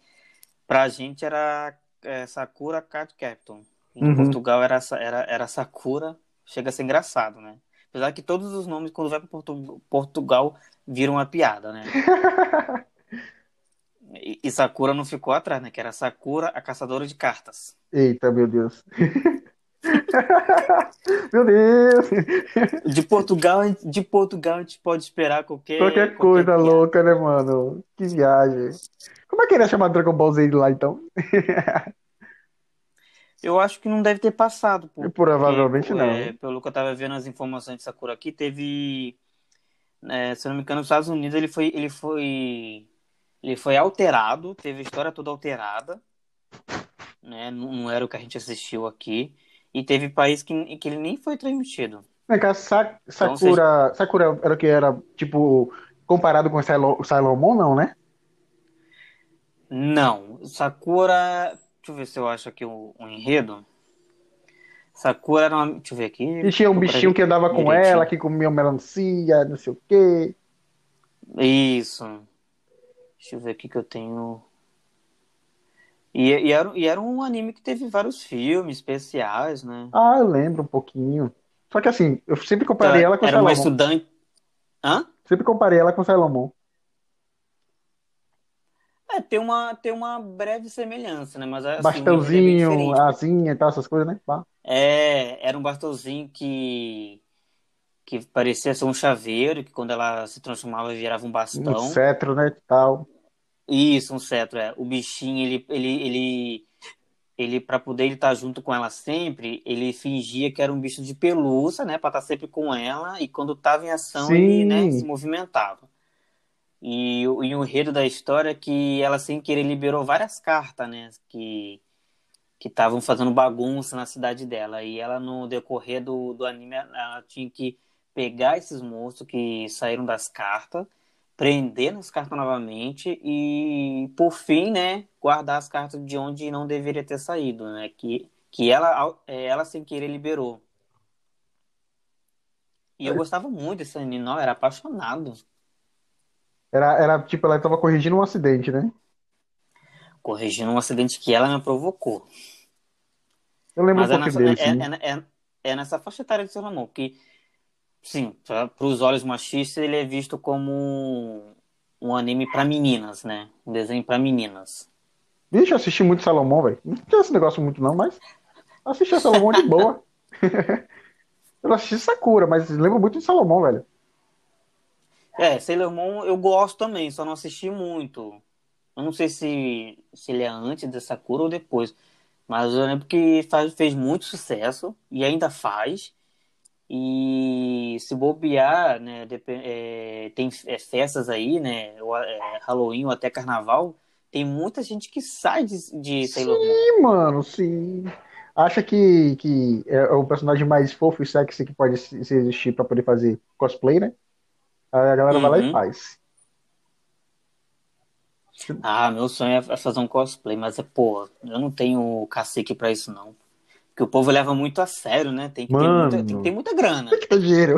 Pra gente era é, Sakura Card Captain. Em uhum. Portugal era, era, era Sakura, chega a ser engraçado, né? Apesar que todos os nomes, quando vai para Portu Portugal, viram uma piada, né? E, Sakura não ficou atrás, né? Que era Sakura, a caçadora de cartas. Eita, meu Deus. meu Deus! De Portugal, de Portugal a gente pode esperar qualquer. Qualquer, coisa qualquer louca, né, mano? Que viagem. Como é que ele ia chamar Dragon Ball Z lá, então? Eu acho que não deve ter passado. Porque, Provavelmente não. É, pelo que eu tava vendo as informações de Sakura aqui, teve. É, se eu não me engano, nos Estados Unidos ele foi, ele foi ele foi alterado, teve a história toda alterada, né? Não, não era o que a gente assistiu aqui. E teve país que, que ele nem foi transmitido. Vem cá, Sa então, Sakura, então, Sakura era o que era, tipo, comparado com o Sailor Moon, não, né? Não. Sakura. Deixa eu ver se eu acho aqui o, o enredo. Sakura era uma. Deixa eu ver aqui. E tinha um bichinho que andava com ela, que comia melancia, não sei o quê. Isso. Deixa eu ver aqui que eu tenho. E, e, era, e era um anime que teve vários filmes especiais, né? Ah, eu lembro um pouquinho. Só que assim, eu sempre comparei então, ela com Era uma estudante. Hã? Sempre comparei ela com Salomão. É, tem uma, tem uma breve semelhança, né? Mas, assim, Bastãozinho, é asinha e tal, essas coisas, né? É, era um bastãozinho que que parecia ser um chaveiro, que quando ela se transformava virava um bastão. Um cetro, né, tal. Isso, um cetro, é. O bichinho, ele, ele, ele, ele para poder ele estar tá junto com ela sempre, ele fingia que era um bicho de pelúcia, né, para estar tá sempre com ela, e quando estava em ação, Sim. ele, né, se movimentava. E, e o enredo da história é que ela, sem querer, liberou várias cartas, né, que que estavam fazendo bagunça na cidade dela. E ela, no decorrer do, do anime, ela tinha que pegar esses monstros que saíram das cartas prender nas cartas novamente e, por fim, né, guardar as cartas de onde não deveria ter saído, né, que, que ela, é, ela sem querer liberou. E eu gostava muito desse anime, não, era apaixonado. Era, era tipo, ela estava corrigindo um acidente, né? Corrigindo um acidente que ela me provocou. Eu lembro Mas um é nessa, desse, é, é, é, é, nessa faixa etária de seu amor, que Sim, para os olhos machistas ele é visto como um, um anime para meninas, né? Um desenho para meninas. Bicho, eu assisti muito Salomão, velho. Não tem esse negócio muito não, mas assisti a Salomão de boa. eu assisti Sakura, mas lembro muito de Salomão, velho. É, Sailor Moon eu gosto também, só não assisti muito. Eu não sei se, se ele é antes de Sakura ou depois. Mas eu lembro que faz, fez muito sucesso e ainda faz. E se bobear, né, é, tem é, festas aí, né, é, Halloween ou até Carnaval, tem muita gente que sai de, de Sailor Moon. Sim, mano, sim. Acha que, que é o personagem mais fofo e sexy que pode se existir para poder fazer cosplay, né? Aí a galera uhum. vai lá e uhum. faz. Ah, meu sonho é fazer um cosplay, mas é, pô, eu não tenho cacique para isso, não. Porque o povo leva muito a sério, né? Tem que, Mano, ter, muita, tem que ter muita grana. Tem que ter dinheiro.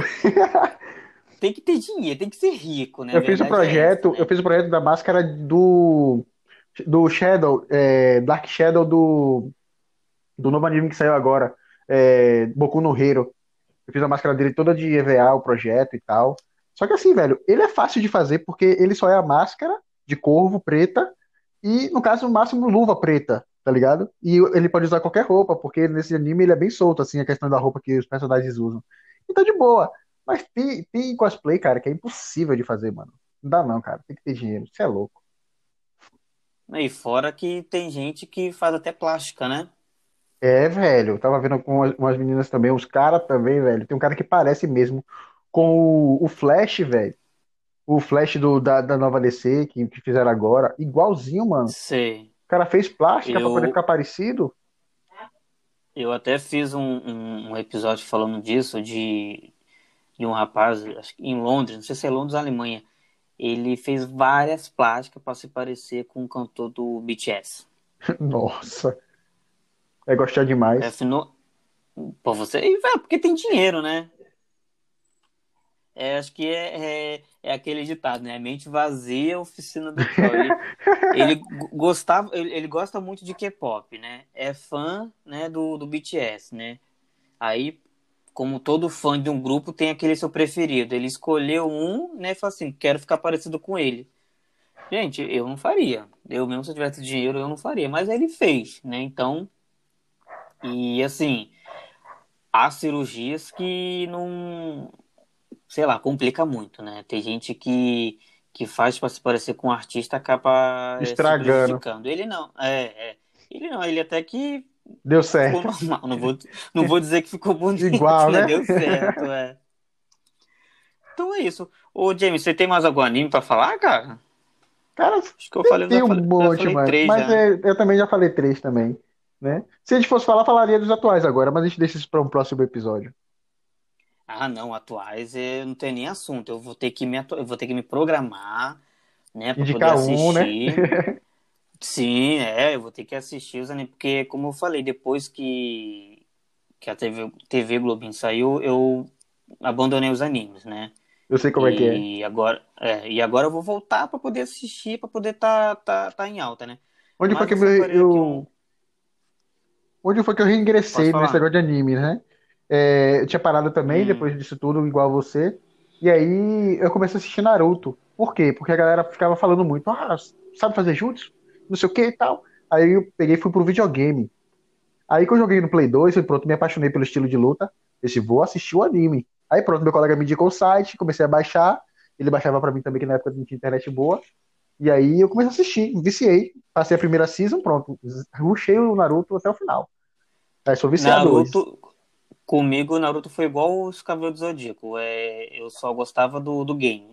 tem que ter dinheiro, tem que ser rico, né? Eu fiz o é projeto, é né? eu fiz o projeto da máscara do do Shadow, é, Dark Shadow do do novo anime que saiu agora, é, Boku no Hero. Eu fiz a máscara dele toda de EVA, o projeto e tal. Só que assim, velho, ele é fácil de fazer porque ele só é a máscara de corvo preta e, no caso, o máximo luva preta tá ligado? E ele pode usar qualquer roupa, porque nesse anime ele é bem solto, assim, a questão da roupa que os personagens usam. Então, de boa. Mas tem, tem cosplay, cara, que é impossível de fazer, mano. Não dá não, cara. Tem que ter dinheiro. Você é louco. E fora que tem gente que faz até plástica, né? É, velho. Eu tava vendo com umas meninas também, os caras também, velho. Tem um cara que parece mesmo com o, o Flash, velho. O Flash do, da, da nova DC que, que fizeram agora. Igualzinho, mano. Sei. O cara fez plástica eu... pra poder ficar parecido? Eu até fiz um, um, um episódio falando disso, de, de um rapaz, em Londres, não sei se é Londres ou Alemanha. Ele fez várias plásticas para se parecer com o cantor do BTS. Nossa. É gostar demais. É, afinou... Pô, você. Véio, porque tem dinheiro, né? É, acho que é, é, é, aquele ditado, né? Mente vazia, oficina do Troy. ele, gostava, ele, ele, gosta muito de K-pop, né? É fã né, do, do BTS, né? Aí, como todo fã de um grupo, tem aquele seu preferido. Ele escolheu um, né? E falou assim, quero ficar parecido com ele. Gente, eu não faria. Eu mesmo, se eu tivesse dinheiro, eu não faria. Mas ele fez, né? Então, e assim, há cirurgias que não sei lá, complica muito, né? Tem gente que, que faz para se parecer com um artista acaba estragando. Ele não, é, é, ele não, ele até que deu certo. normal. Não vou, não vou dizer que ficou bonito, Igual, né? Deu certo, é. Então é isso. Ô, James, você tem mais algum anime para falar, cara? Cara, acho que eu falei, tem um falei, monte, mano. Três, mas é, eu também já falei três também, né? Se a gente fosse falar, falaria dos atuais agora, mas a gente deixa isso para um próximo episódio. Ah, não, atuais eu não tenho nem assunto. Eu vou ter que me, eu vou ter que me programar, né, para poder assistir. Um, né? Sim, é, eu vou ter que assistir os animes, porque, como eu falei, depois que, que a TV, TV Globinho saiu, eu abandonei os animes, né? Eu sei como e é que é. E agora, é, e agora eu vou voltar para poder assistir, para poder tá, tá, tá em alta, né? Onde Mas foi que eu, eu... Onde foi que eu reingressei nesse negócio de anime, né? É, eu tinha parado também, hum. depois disso tudo, igual você. E aí eu comecei a assistir Naruto. Por quê? Porque a galera ficava falando muito, ah, sabe fazer jutsu? Não sei o que e tal. Aí eu peguei e fui pro videogame. Aí que eu joguei no Play 2, pronto, me apaixonei pelo estilo de luta. Esse vou assistir o anime. Aí pronto, meu colega me indicou o site, comecei a baixar. Ele baixava para mim também, que na época não tinha internet boa. E aí eu comecei a assistir, viciei. Passei a primeira season, pronto. Rushei o Naruto até o final. Aí sou viciado Naruto, hoje. Comigo, o Naruto foi igual os Cavaleiros do Zodíaco. É, eu só gostava do, do game.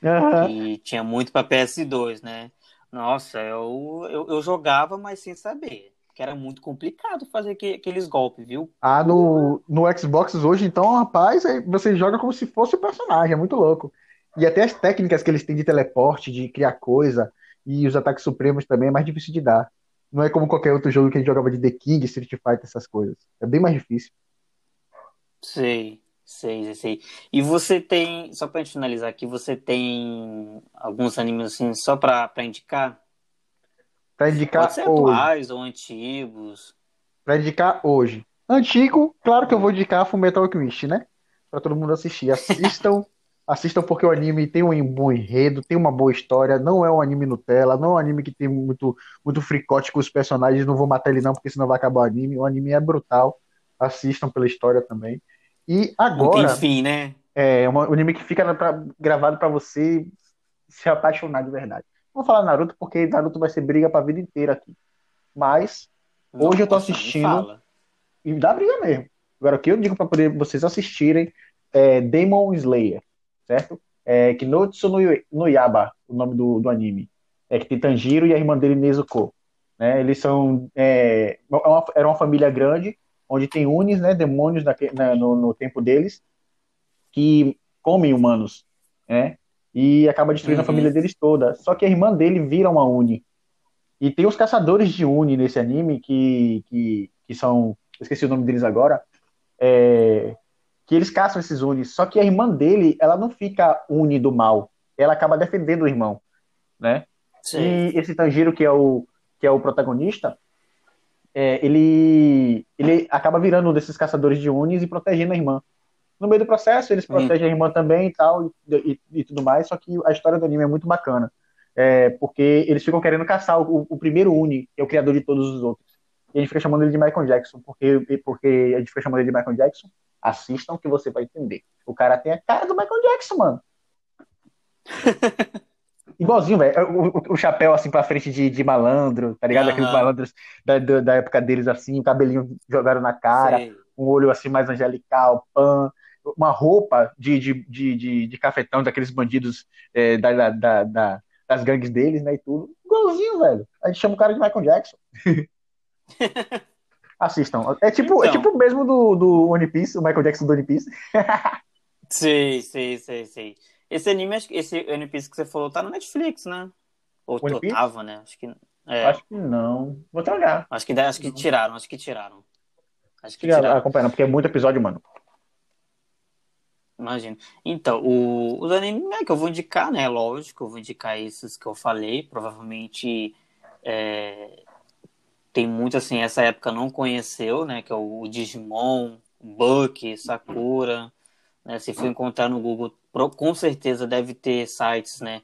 Uhum. E tinha muito pra PS2, né? Nossa, eu, eu, eu jogava, mas sem saber. Que era muito complicado fazer aqueles golpes, viu? Ah, no, no Xbox hoje, então, rapaz, você joga como se fosse o personagem, é muito louco. E até as técnicas que eles têm de teleporte, de criar coisa, e os ataques supremos também é mais difícil de dar. Não é como qualquer outro jogo que a gente jogava de The King, Street Fighter, essas coisas. É bem mais difícil. Sei, sei, sei. E você tem, só pra gente finalizar aqui, você tem alguns animes assim, só pra, pra indicar? Pra indicar Pode ser hoje. atuais ou antigos. Pra indicar hoje. Antigo, claro que eu vou indicar Fullmetal Alchemist, né? Pra todo mundo assistir. Assistam, assistam porque o anime tem um bom enredo, tem uma boa história, não é um anime Nutella, não é um anime que tem muito, muito fricote com os personagens, não vou matar ele não, porque senão vai acabar o anime. O anime é brutal assistam pela história também. E agora. Não tem fim, né? É um anime que fica pra, gravado para você se apaixonar de verdade. Não vou falar Naruto porque Naruto vai ser briga pra vida inteira aqui. Mas hoje eu tô assistindo. E dá briga mesmo. Agora, o que eu digo para poder vocês assistirem é Demon Slayer, certo? É Kinotsu no, no Yaba, o nome do, do anime. É que tem Tanjiro e a irmã dele, Nezuko. Né? Eles são. É, é uma, era uma família grande, onde tem unis, né, demônios na, na, no, no tempo deles, que comem humanos, né? E acaba destruindo uhum. a família deles toda. Só que a irmã dele vira uma uni. E tem os caçadores de uni nesse anime que, que, que são. Esqueci o nome deles agora. É, que eles caçam esses unis. Só que a irmã dele, ela não fica uni do mal. Ela acaba defendendo o irmão, né? Sim. E esse Tanjiro, que é o, que é o protagonista, é, ele, ele acaba virando um desses caçadores de unis e protegendo a irmã. No meio do processo, eles protegem a irmã também e tal, e, e, e, tudo mais, só que a história do anime é muito bacana. É, porque eles ficam querendo caçar o, o, primeiro Uni, que é o criador de todos os outros. E a gente fica chamando ele de Michael Jackson, porque, porque a gente fica chamando ele de Michael Jackson. Assistam que você vai entender. O cara tem a cara do Michael Jackson, mano. Igualzinho, velho. O, o, chapéu assim pra frente de, de malandro, tá ligado? Uhum. Aqueles malandros da, da, época deles assim, o cabelinho jogado na cara, Sei. um olho assim mais angelical, pan, uma roupa de, de, de, de, cafetão daqueles bandidos é, da, da, da, das gangues deles, né? E tudo. Igualzinho, velho. A gente chama o cara de Michael Jackson. Assistam. É tipo, é então... é tipo mesmo do, do One Piece, o Michael Jackson do One Piece. sim, sim, sim, sim. Esse anime, esse One Piece que você falou, tá no Netflix, né? Ou One Piece? tava, né? Acho que. É. Acho que não. Vou tragar. Acho que, acho que tiraram, acho que tiraram. Acho que tiraram. Acompanhando, porque é muito episódio, mano. Imagino. Então, o, os animes né, que eu vou indicar, né? Lógico, eu vou indicar esses que eu falei. Provavelmente é, tem muito assim, essa época não conheceu, né? Que é o Digimon, Buck, Sakura. Né, se for encontrar no Google, com certeza deve ter sites, né?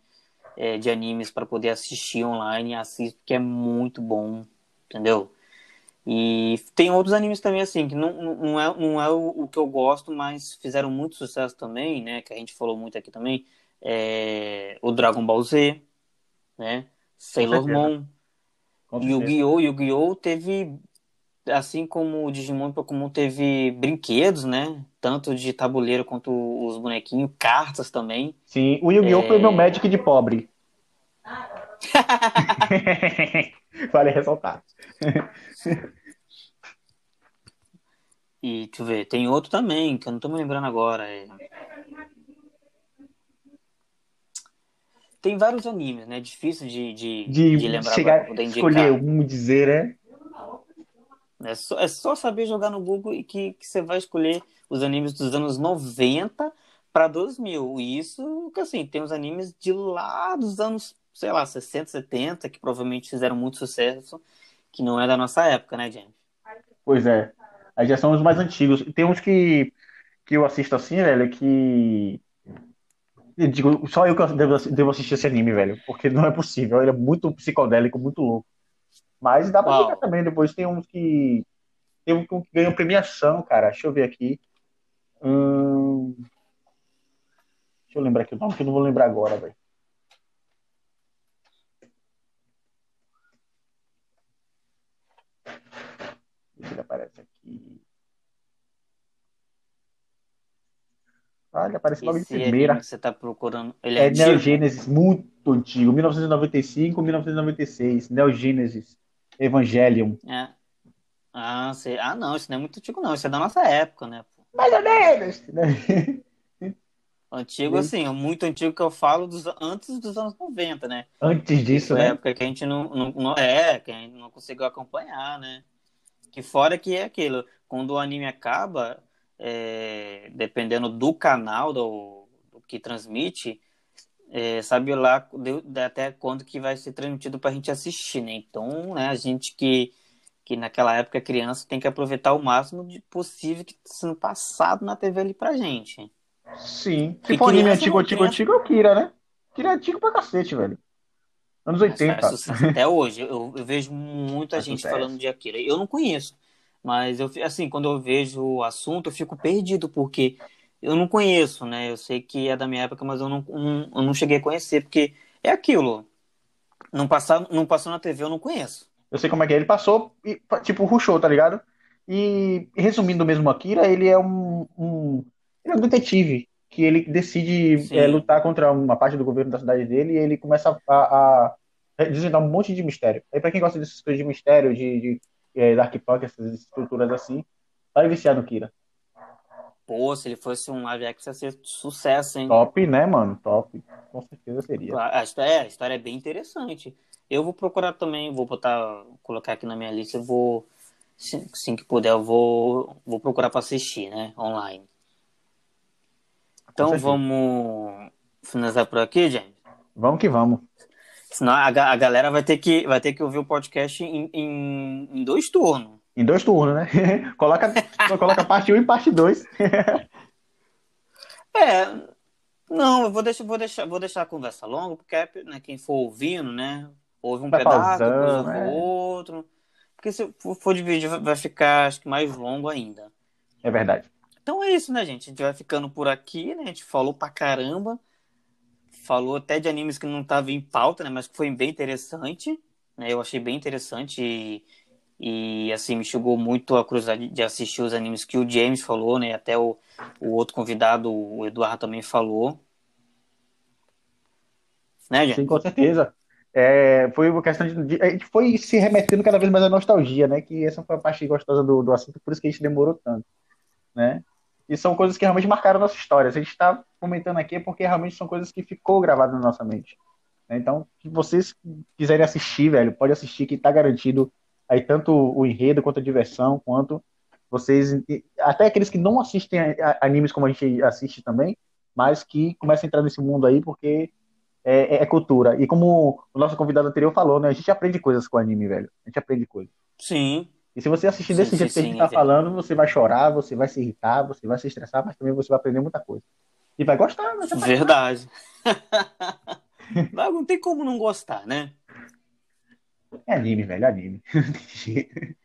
É, de animes para poder assistir online. Assista, que é muito bom, entendeu? E tem outros animes também, assim, que não, não é, não é o, o, que eu gosto, mas fizeram muito sucesso também, né? Que a gente falou muito aqui também. É, o Dragon Ball Z, né? Sailor Moon. Yu-Gi-Oh! Yu-Gi-Oh! teve, assim como o Digimon e Pokémon teve brinquedos, né? Tanto de tabuleiro quanto os bonequinhos, cartas também. Sim, o Yu-Gi-Oh! É... foi o meu Magic de pobre. vale ressaltar. E deixa eu ver, tem outro também, que eu não tô me lembrando agora. É... Tem vários animes, né? Difícil de, de, de, de lembrar chegar, poder escolher um dizer, né? É só, é só saber jogar no Google e que, você vai escolher os animes dos anos 90 para 2000. E isso, que assim, tem os animes de lá dos anos, sei lá, 60, 70, que provavelmente fizeram muito sucesso, que não é da nossa época, né, James? Pois é. Aí já são os mais antigos. Tem uns que, que eu assisto assim, velho, que. Eu digo, só eu que devo, devo assistir esse anime, velho. Porque não é possível. Ele é muito psicodélico, muito louco. Mas dá pra ficar também. Depois tem uns que. Tem um que ganhou premiação, cara. Deixa eu ver aqui. Hum... Deixa eu lembrar aqui o nome, que eu não vou lembrar agora, velho. Ele aparece aqui. Olha, aparece logo de primeira. Você tá procurando. Ele é, é Neo Genesis, muito antigo. 1995, 1996. Neo Genesis. Evangelion. É. Ah, ah, não, isso não é muito antigo, não. Isso é da nossa época, né? Mais ou menos. Né? Antigo, assim, muito antigo que eu falo dos, antes dos anos 90, né? Antes disso, né? época que a gente não, não, não, É, que a gente não conseguiu acompanhar, né? Que fora que é aquilo, quando o anime acaba, é, dependendo do canal do, do que transmite, é, sabe lá de, até quando que vai ser transmitido para a gente assistir, né? Então, né, a gente que, que naquela época é criança tem que aproveitar o máximo de possível que está sendo passado na TV ali pra gente. Sim. Se for anime antigo, antigo, antigo, é o Kira, né? Kira é antigo pra cacete, velho. Anos 80. até hoje. Eu, eu, vejo muita faz gente falando de Akira. Eu não conheço. Mas eu assim, quando eu vejo o assunto, eu fico perdido, porque eu não conheço, né? Eu sei que é da minha época, mas eu não, não eu não cheguei a conhecer, porque é aquilo. Não, passar, não passou na TV, eu não conheço. Eu sei como é que é. Ele passou e, tipo, ruxou, tá ligado? E resumindo mesmo Akira, ele é um, um, ele é um detetive que ele decide é, lutar contra uma parte do governo da cidade dele e ele começa a, a, desvendar um monte de mistério. Aí para quem gosta dessas coisas de mistério, de, de é, Dark Punk, essas estruturas assim, vai viciar no Kira. Pô, se ele fosse um live action, ia ser sucesso, hein? Top, né, mano? Top. Com certeza seria. A história, é, a história é bem interessante. Eu vou procurar também, vou botar, colocar aqui na minha lista, eu vou, assim que puder, eu vou, vou procurar para assistir, né, online. Então vamos finalizar por aqui, gente? Vamos que vamos. Senão a, a galera vai ter, que, vai ter que ouvir o podcast em, em, em dois turnos. Em dois turnos, né? coloca, coloca parte 1 um e parte 2. é, não, eu vou deixar, vou deixar, vou deixar a conversa longa, porque né, quem for ouvindo, né? Ouve um vai pedaço, pausando, depois ouve é. outro. Porque se for dividir, vai ficar acho que mais longo ainda. É verdade. Então é isso, né, gente? A gente vai ficando por aqui, né? A gente falou pra caramba. Falou até de animes que não tava em pauta, né? Mas que foi bem interessante. Né? Eu achei bem interessante e, e assim, me chegou muito a curiosidade de assistir os animes que o James falou, né? Até o, o outro convidado, o Eduardo, também falou. Né, gente? Sim, com certeza. É, foi uma questão de, A gente foi se remetendo cada vez mais à nostalgia, né? Que essa foi a parte gostosa do, do assunto, por isso que a gente demorou tanto, né? E são coisas que realmente marcaram a nossa história. A gente está comentando aqui porque realmente são coisas que ficou gravadas na nossa mente. Né? Então, se vocês quiserem assistir, velho, pode assistir que está garantido aí tanto o enredo quanto a diversão, quanto vocês, até aqueles que não assistem animes como a gente assiste também, mas que começam a entrar nesse mundo aí porque é, é, é cultura. E como o nosso convidado anterior falou, né, a gente aprende coisas com anime, velho. A gente aprende coisas. Sim, e se você assistir desse sim, jeito sim, que a gente está falando, você vai chorar, você vai se irritar, você vai se estressar, mas também você vai aprender muita coisa. E vai gostar, né? Verdade. não tem como não gostar, né? É anime, velho, anime.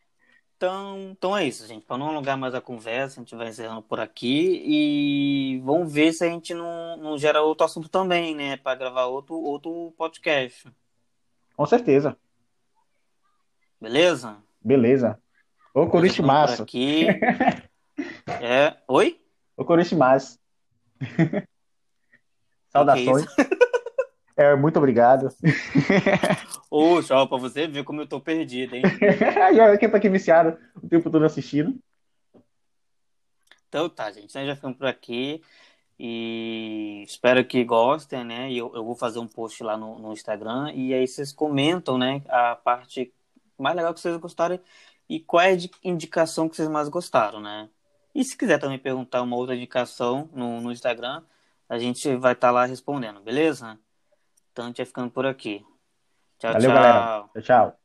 então, então é isso, gente. Para não alongar mais a conversa, a gente vai encerrando por aqui e vamos ver se a gente não, não gera outro assunto também, né? Para gravar outro, outro podcast. Com certeza. Beleza? Beleza. Ô, Coritimaço. Aqui. é. Oi? Ô, Coritimaço. Saudações. É, muito obrigado. Ô, tchau pra você ver como eu tô perdido, hein? Já quem tá aqui viciado o tempo todo assistindo. Então tá, gente. Nós já ficamos por aqui. E espero que gostem, né? Eu, eu vou fazer um post lá no, no Instagram. E aí vocês comentam, né? A parte mais legal que vocês gostarem e qual é a indicação que vocês mais gostaram, né? E se quiser também perguntar uma outra indicação no, no Instagram, a gente vai estar tá lá respondendo, beleza? Então a gente vai ficando por aqui. Tchau, Valeu, tchau. Galera. Tchau, tchau.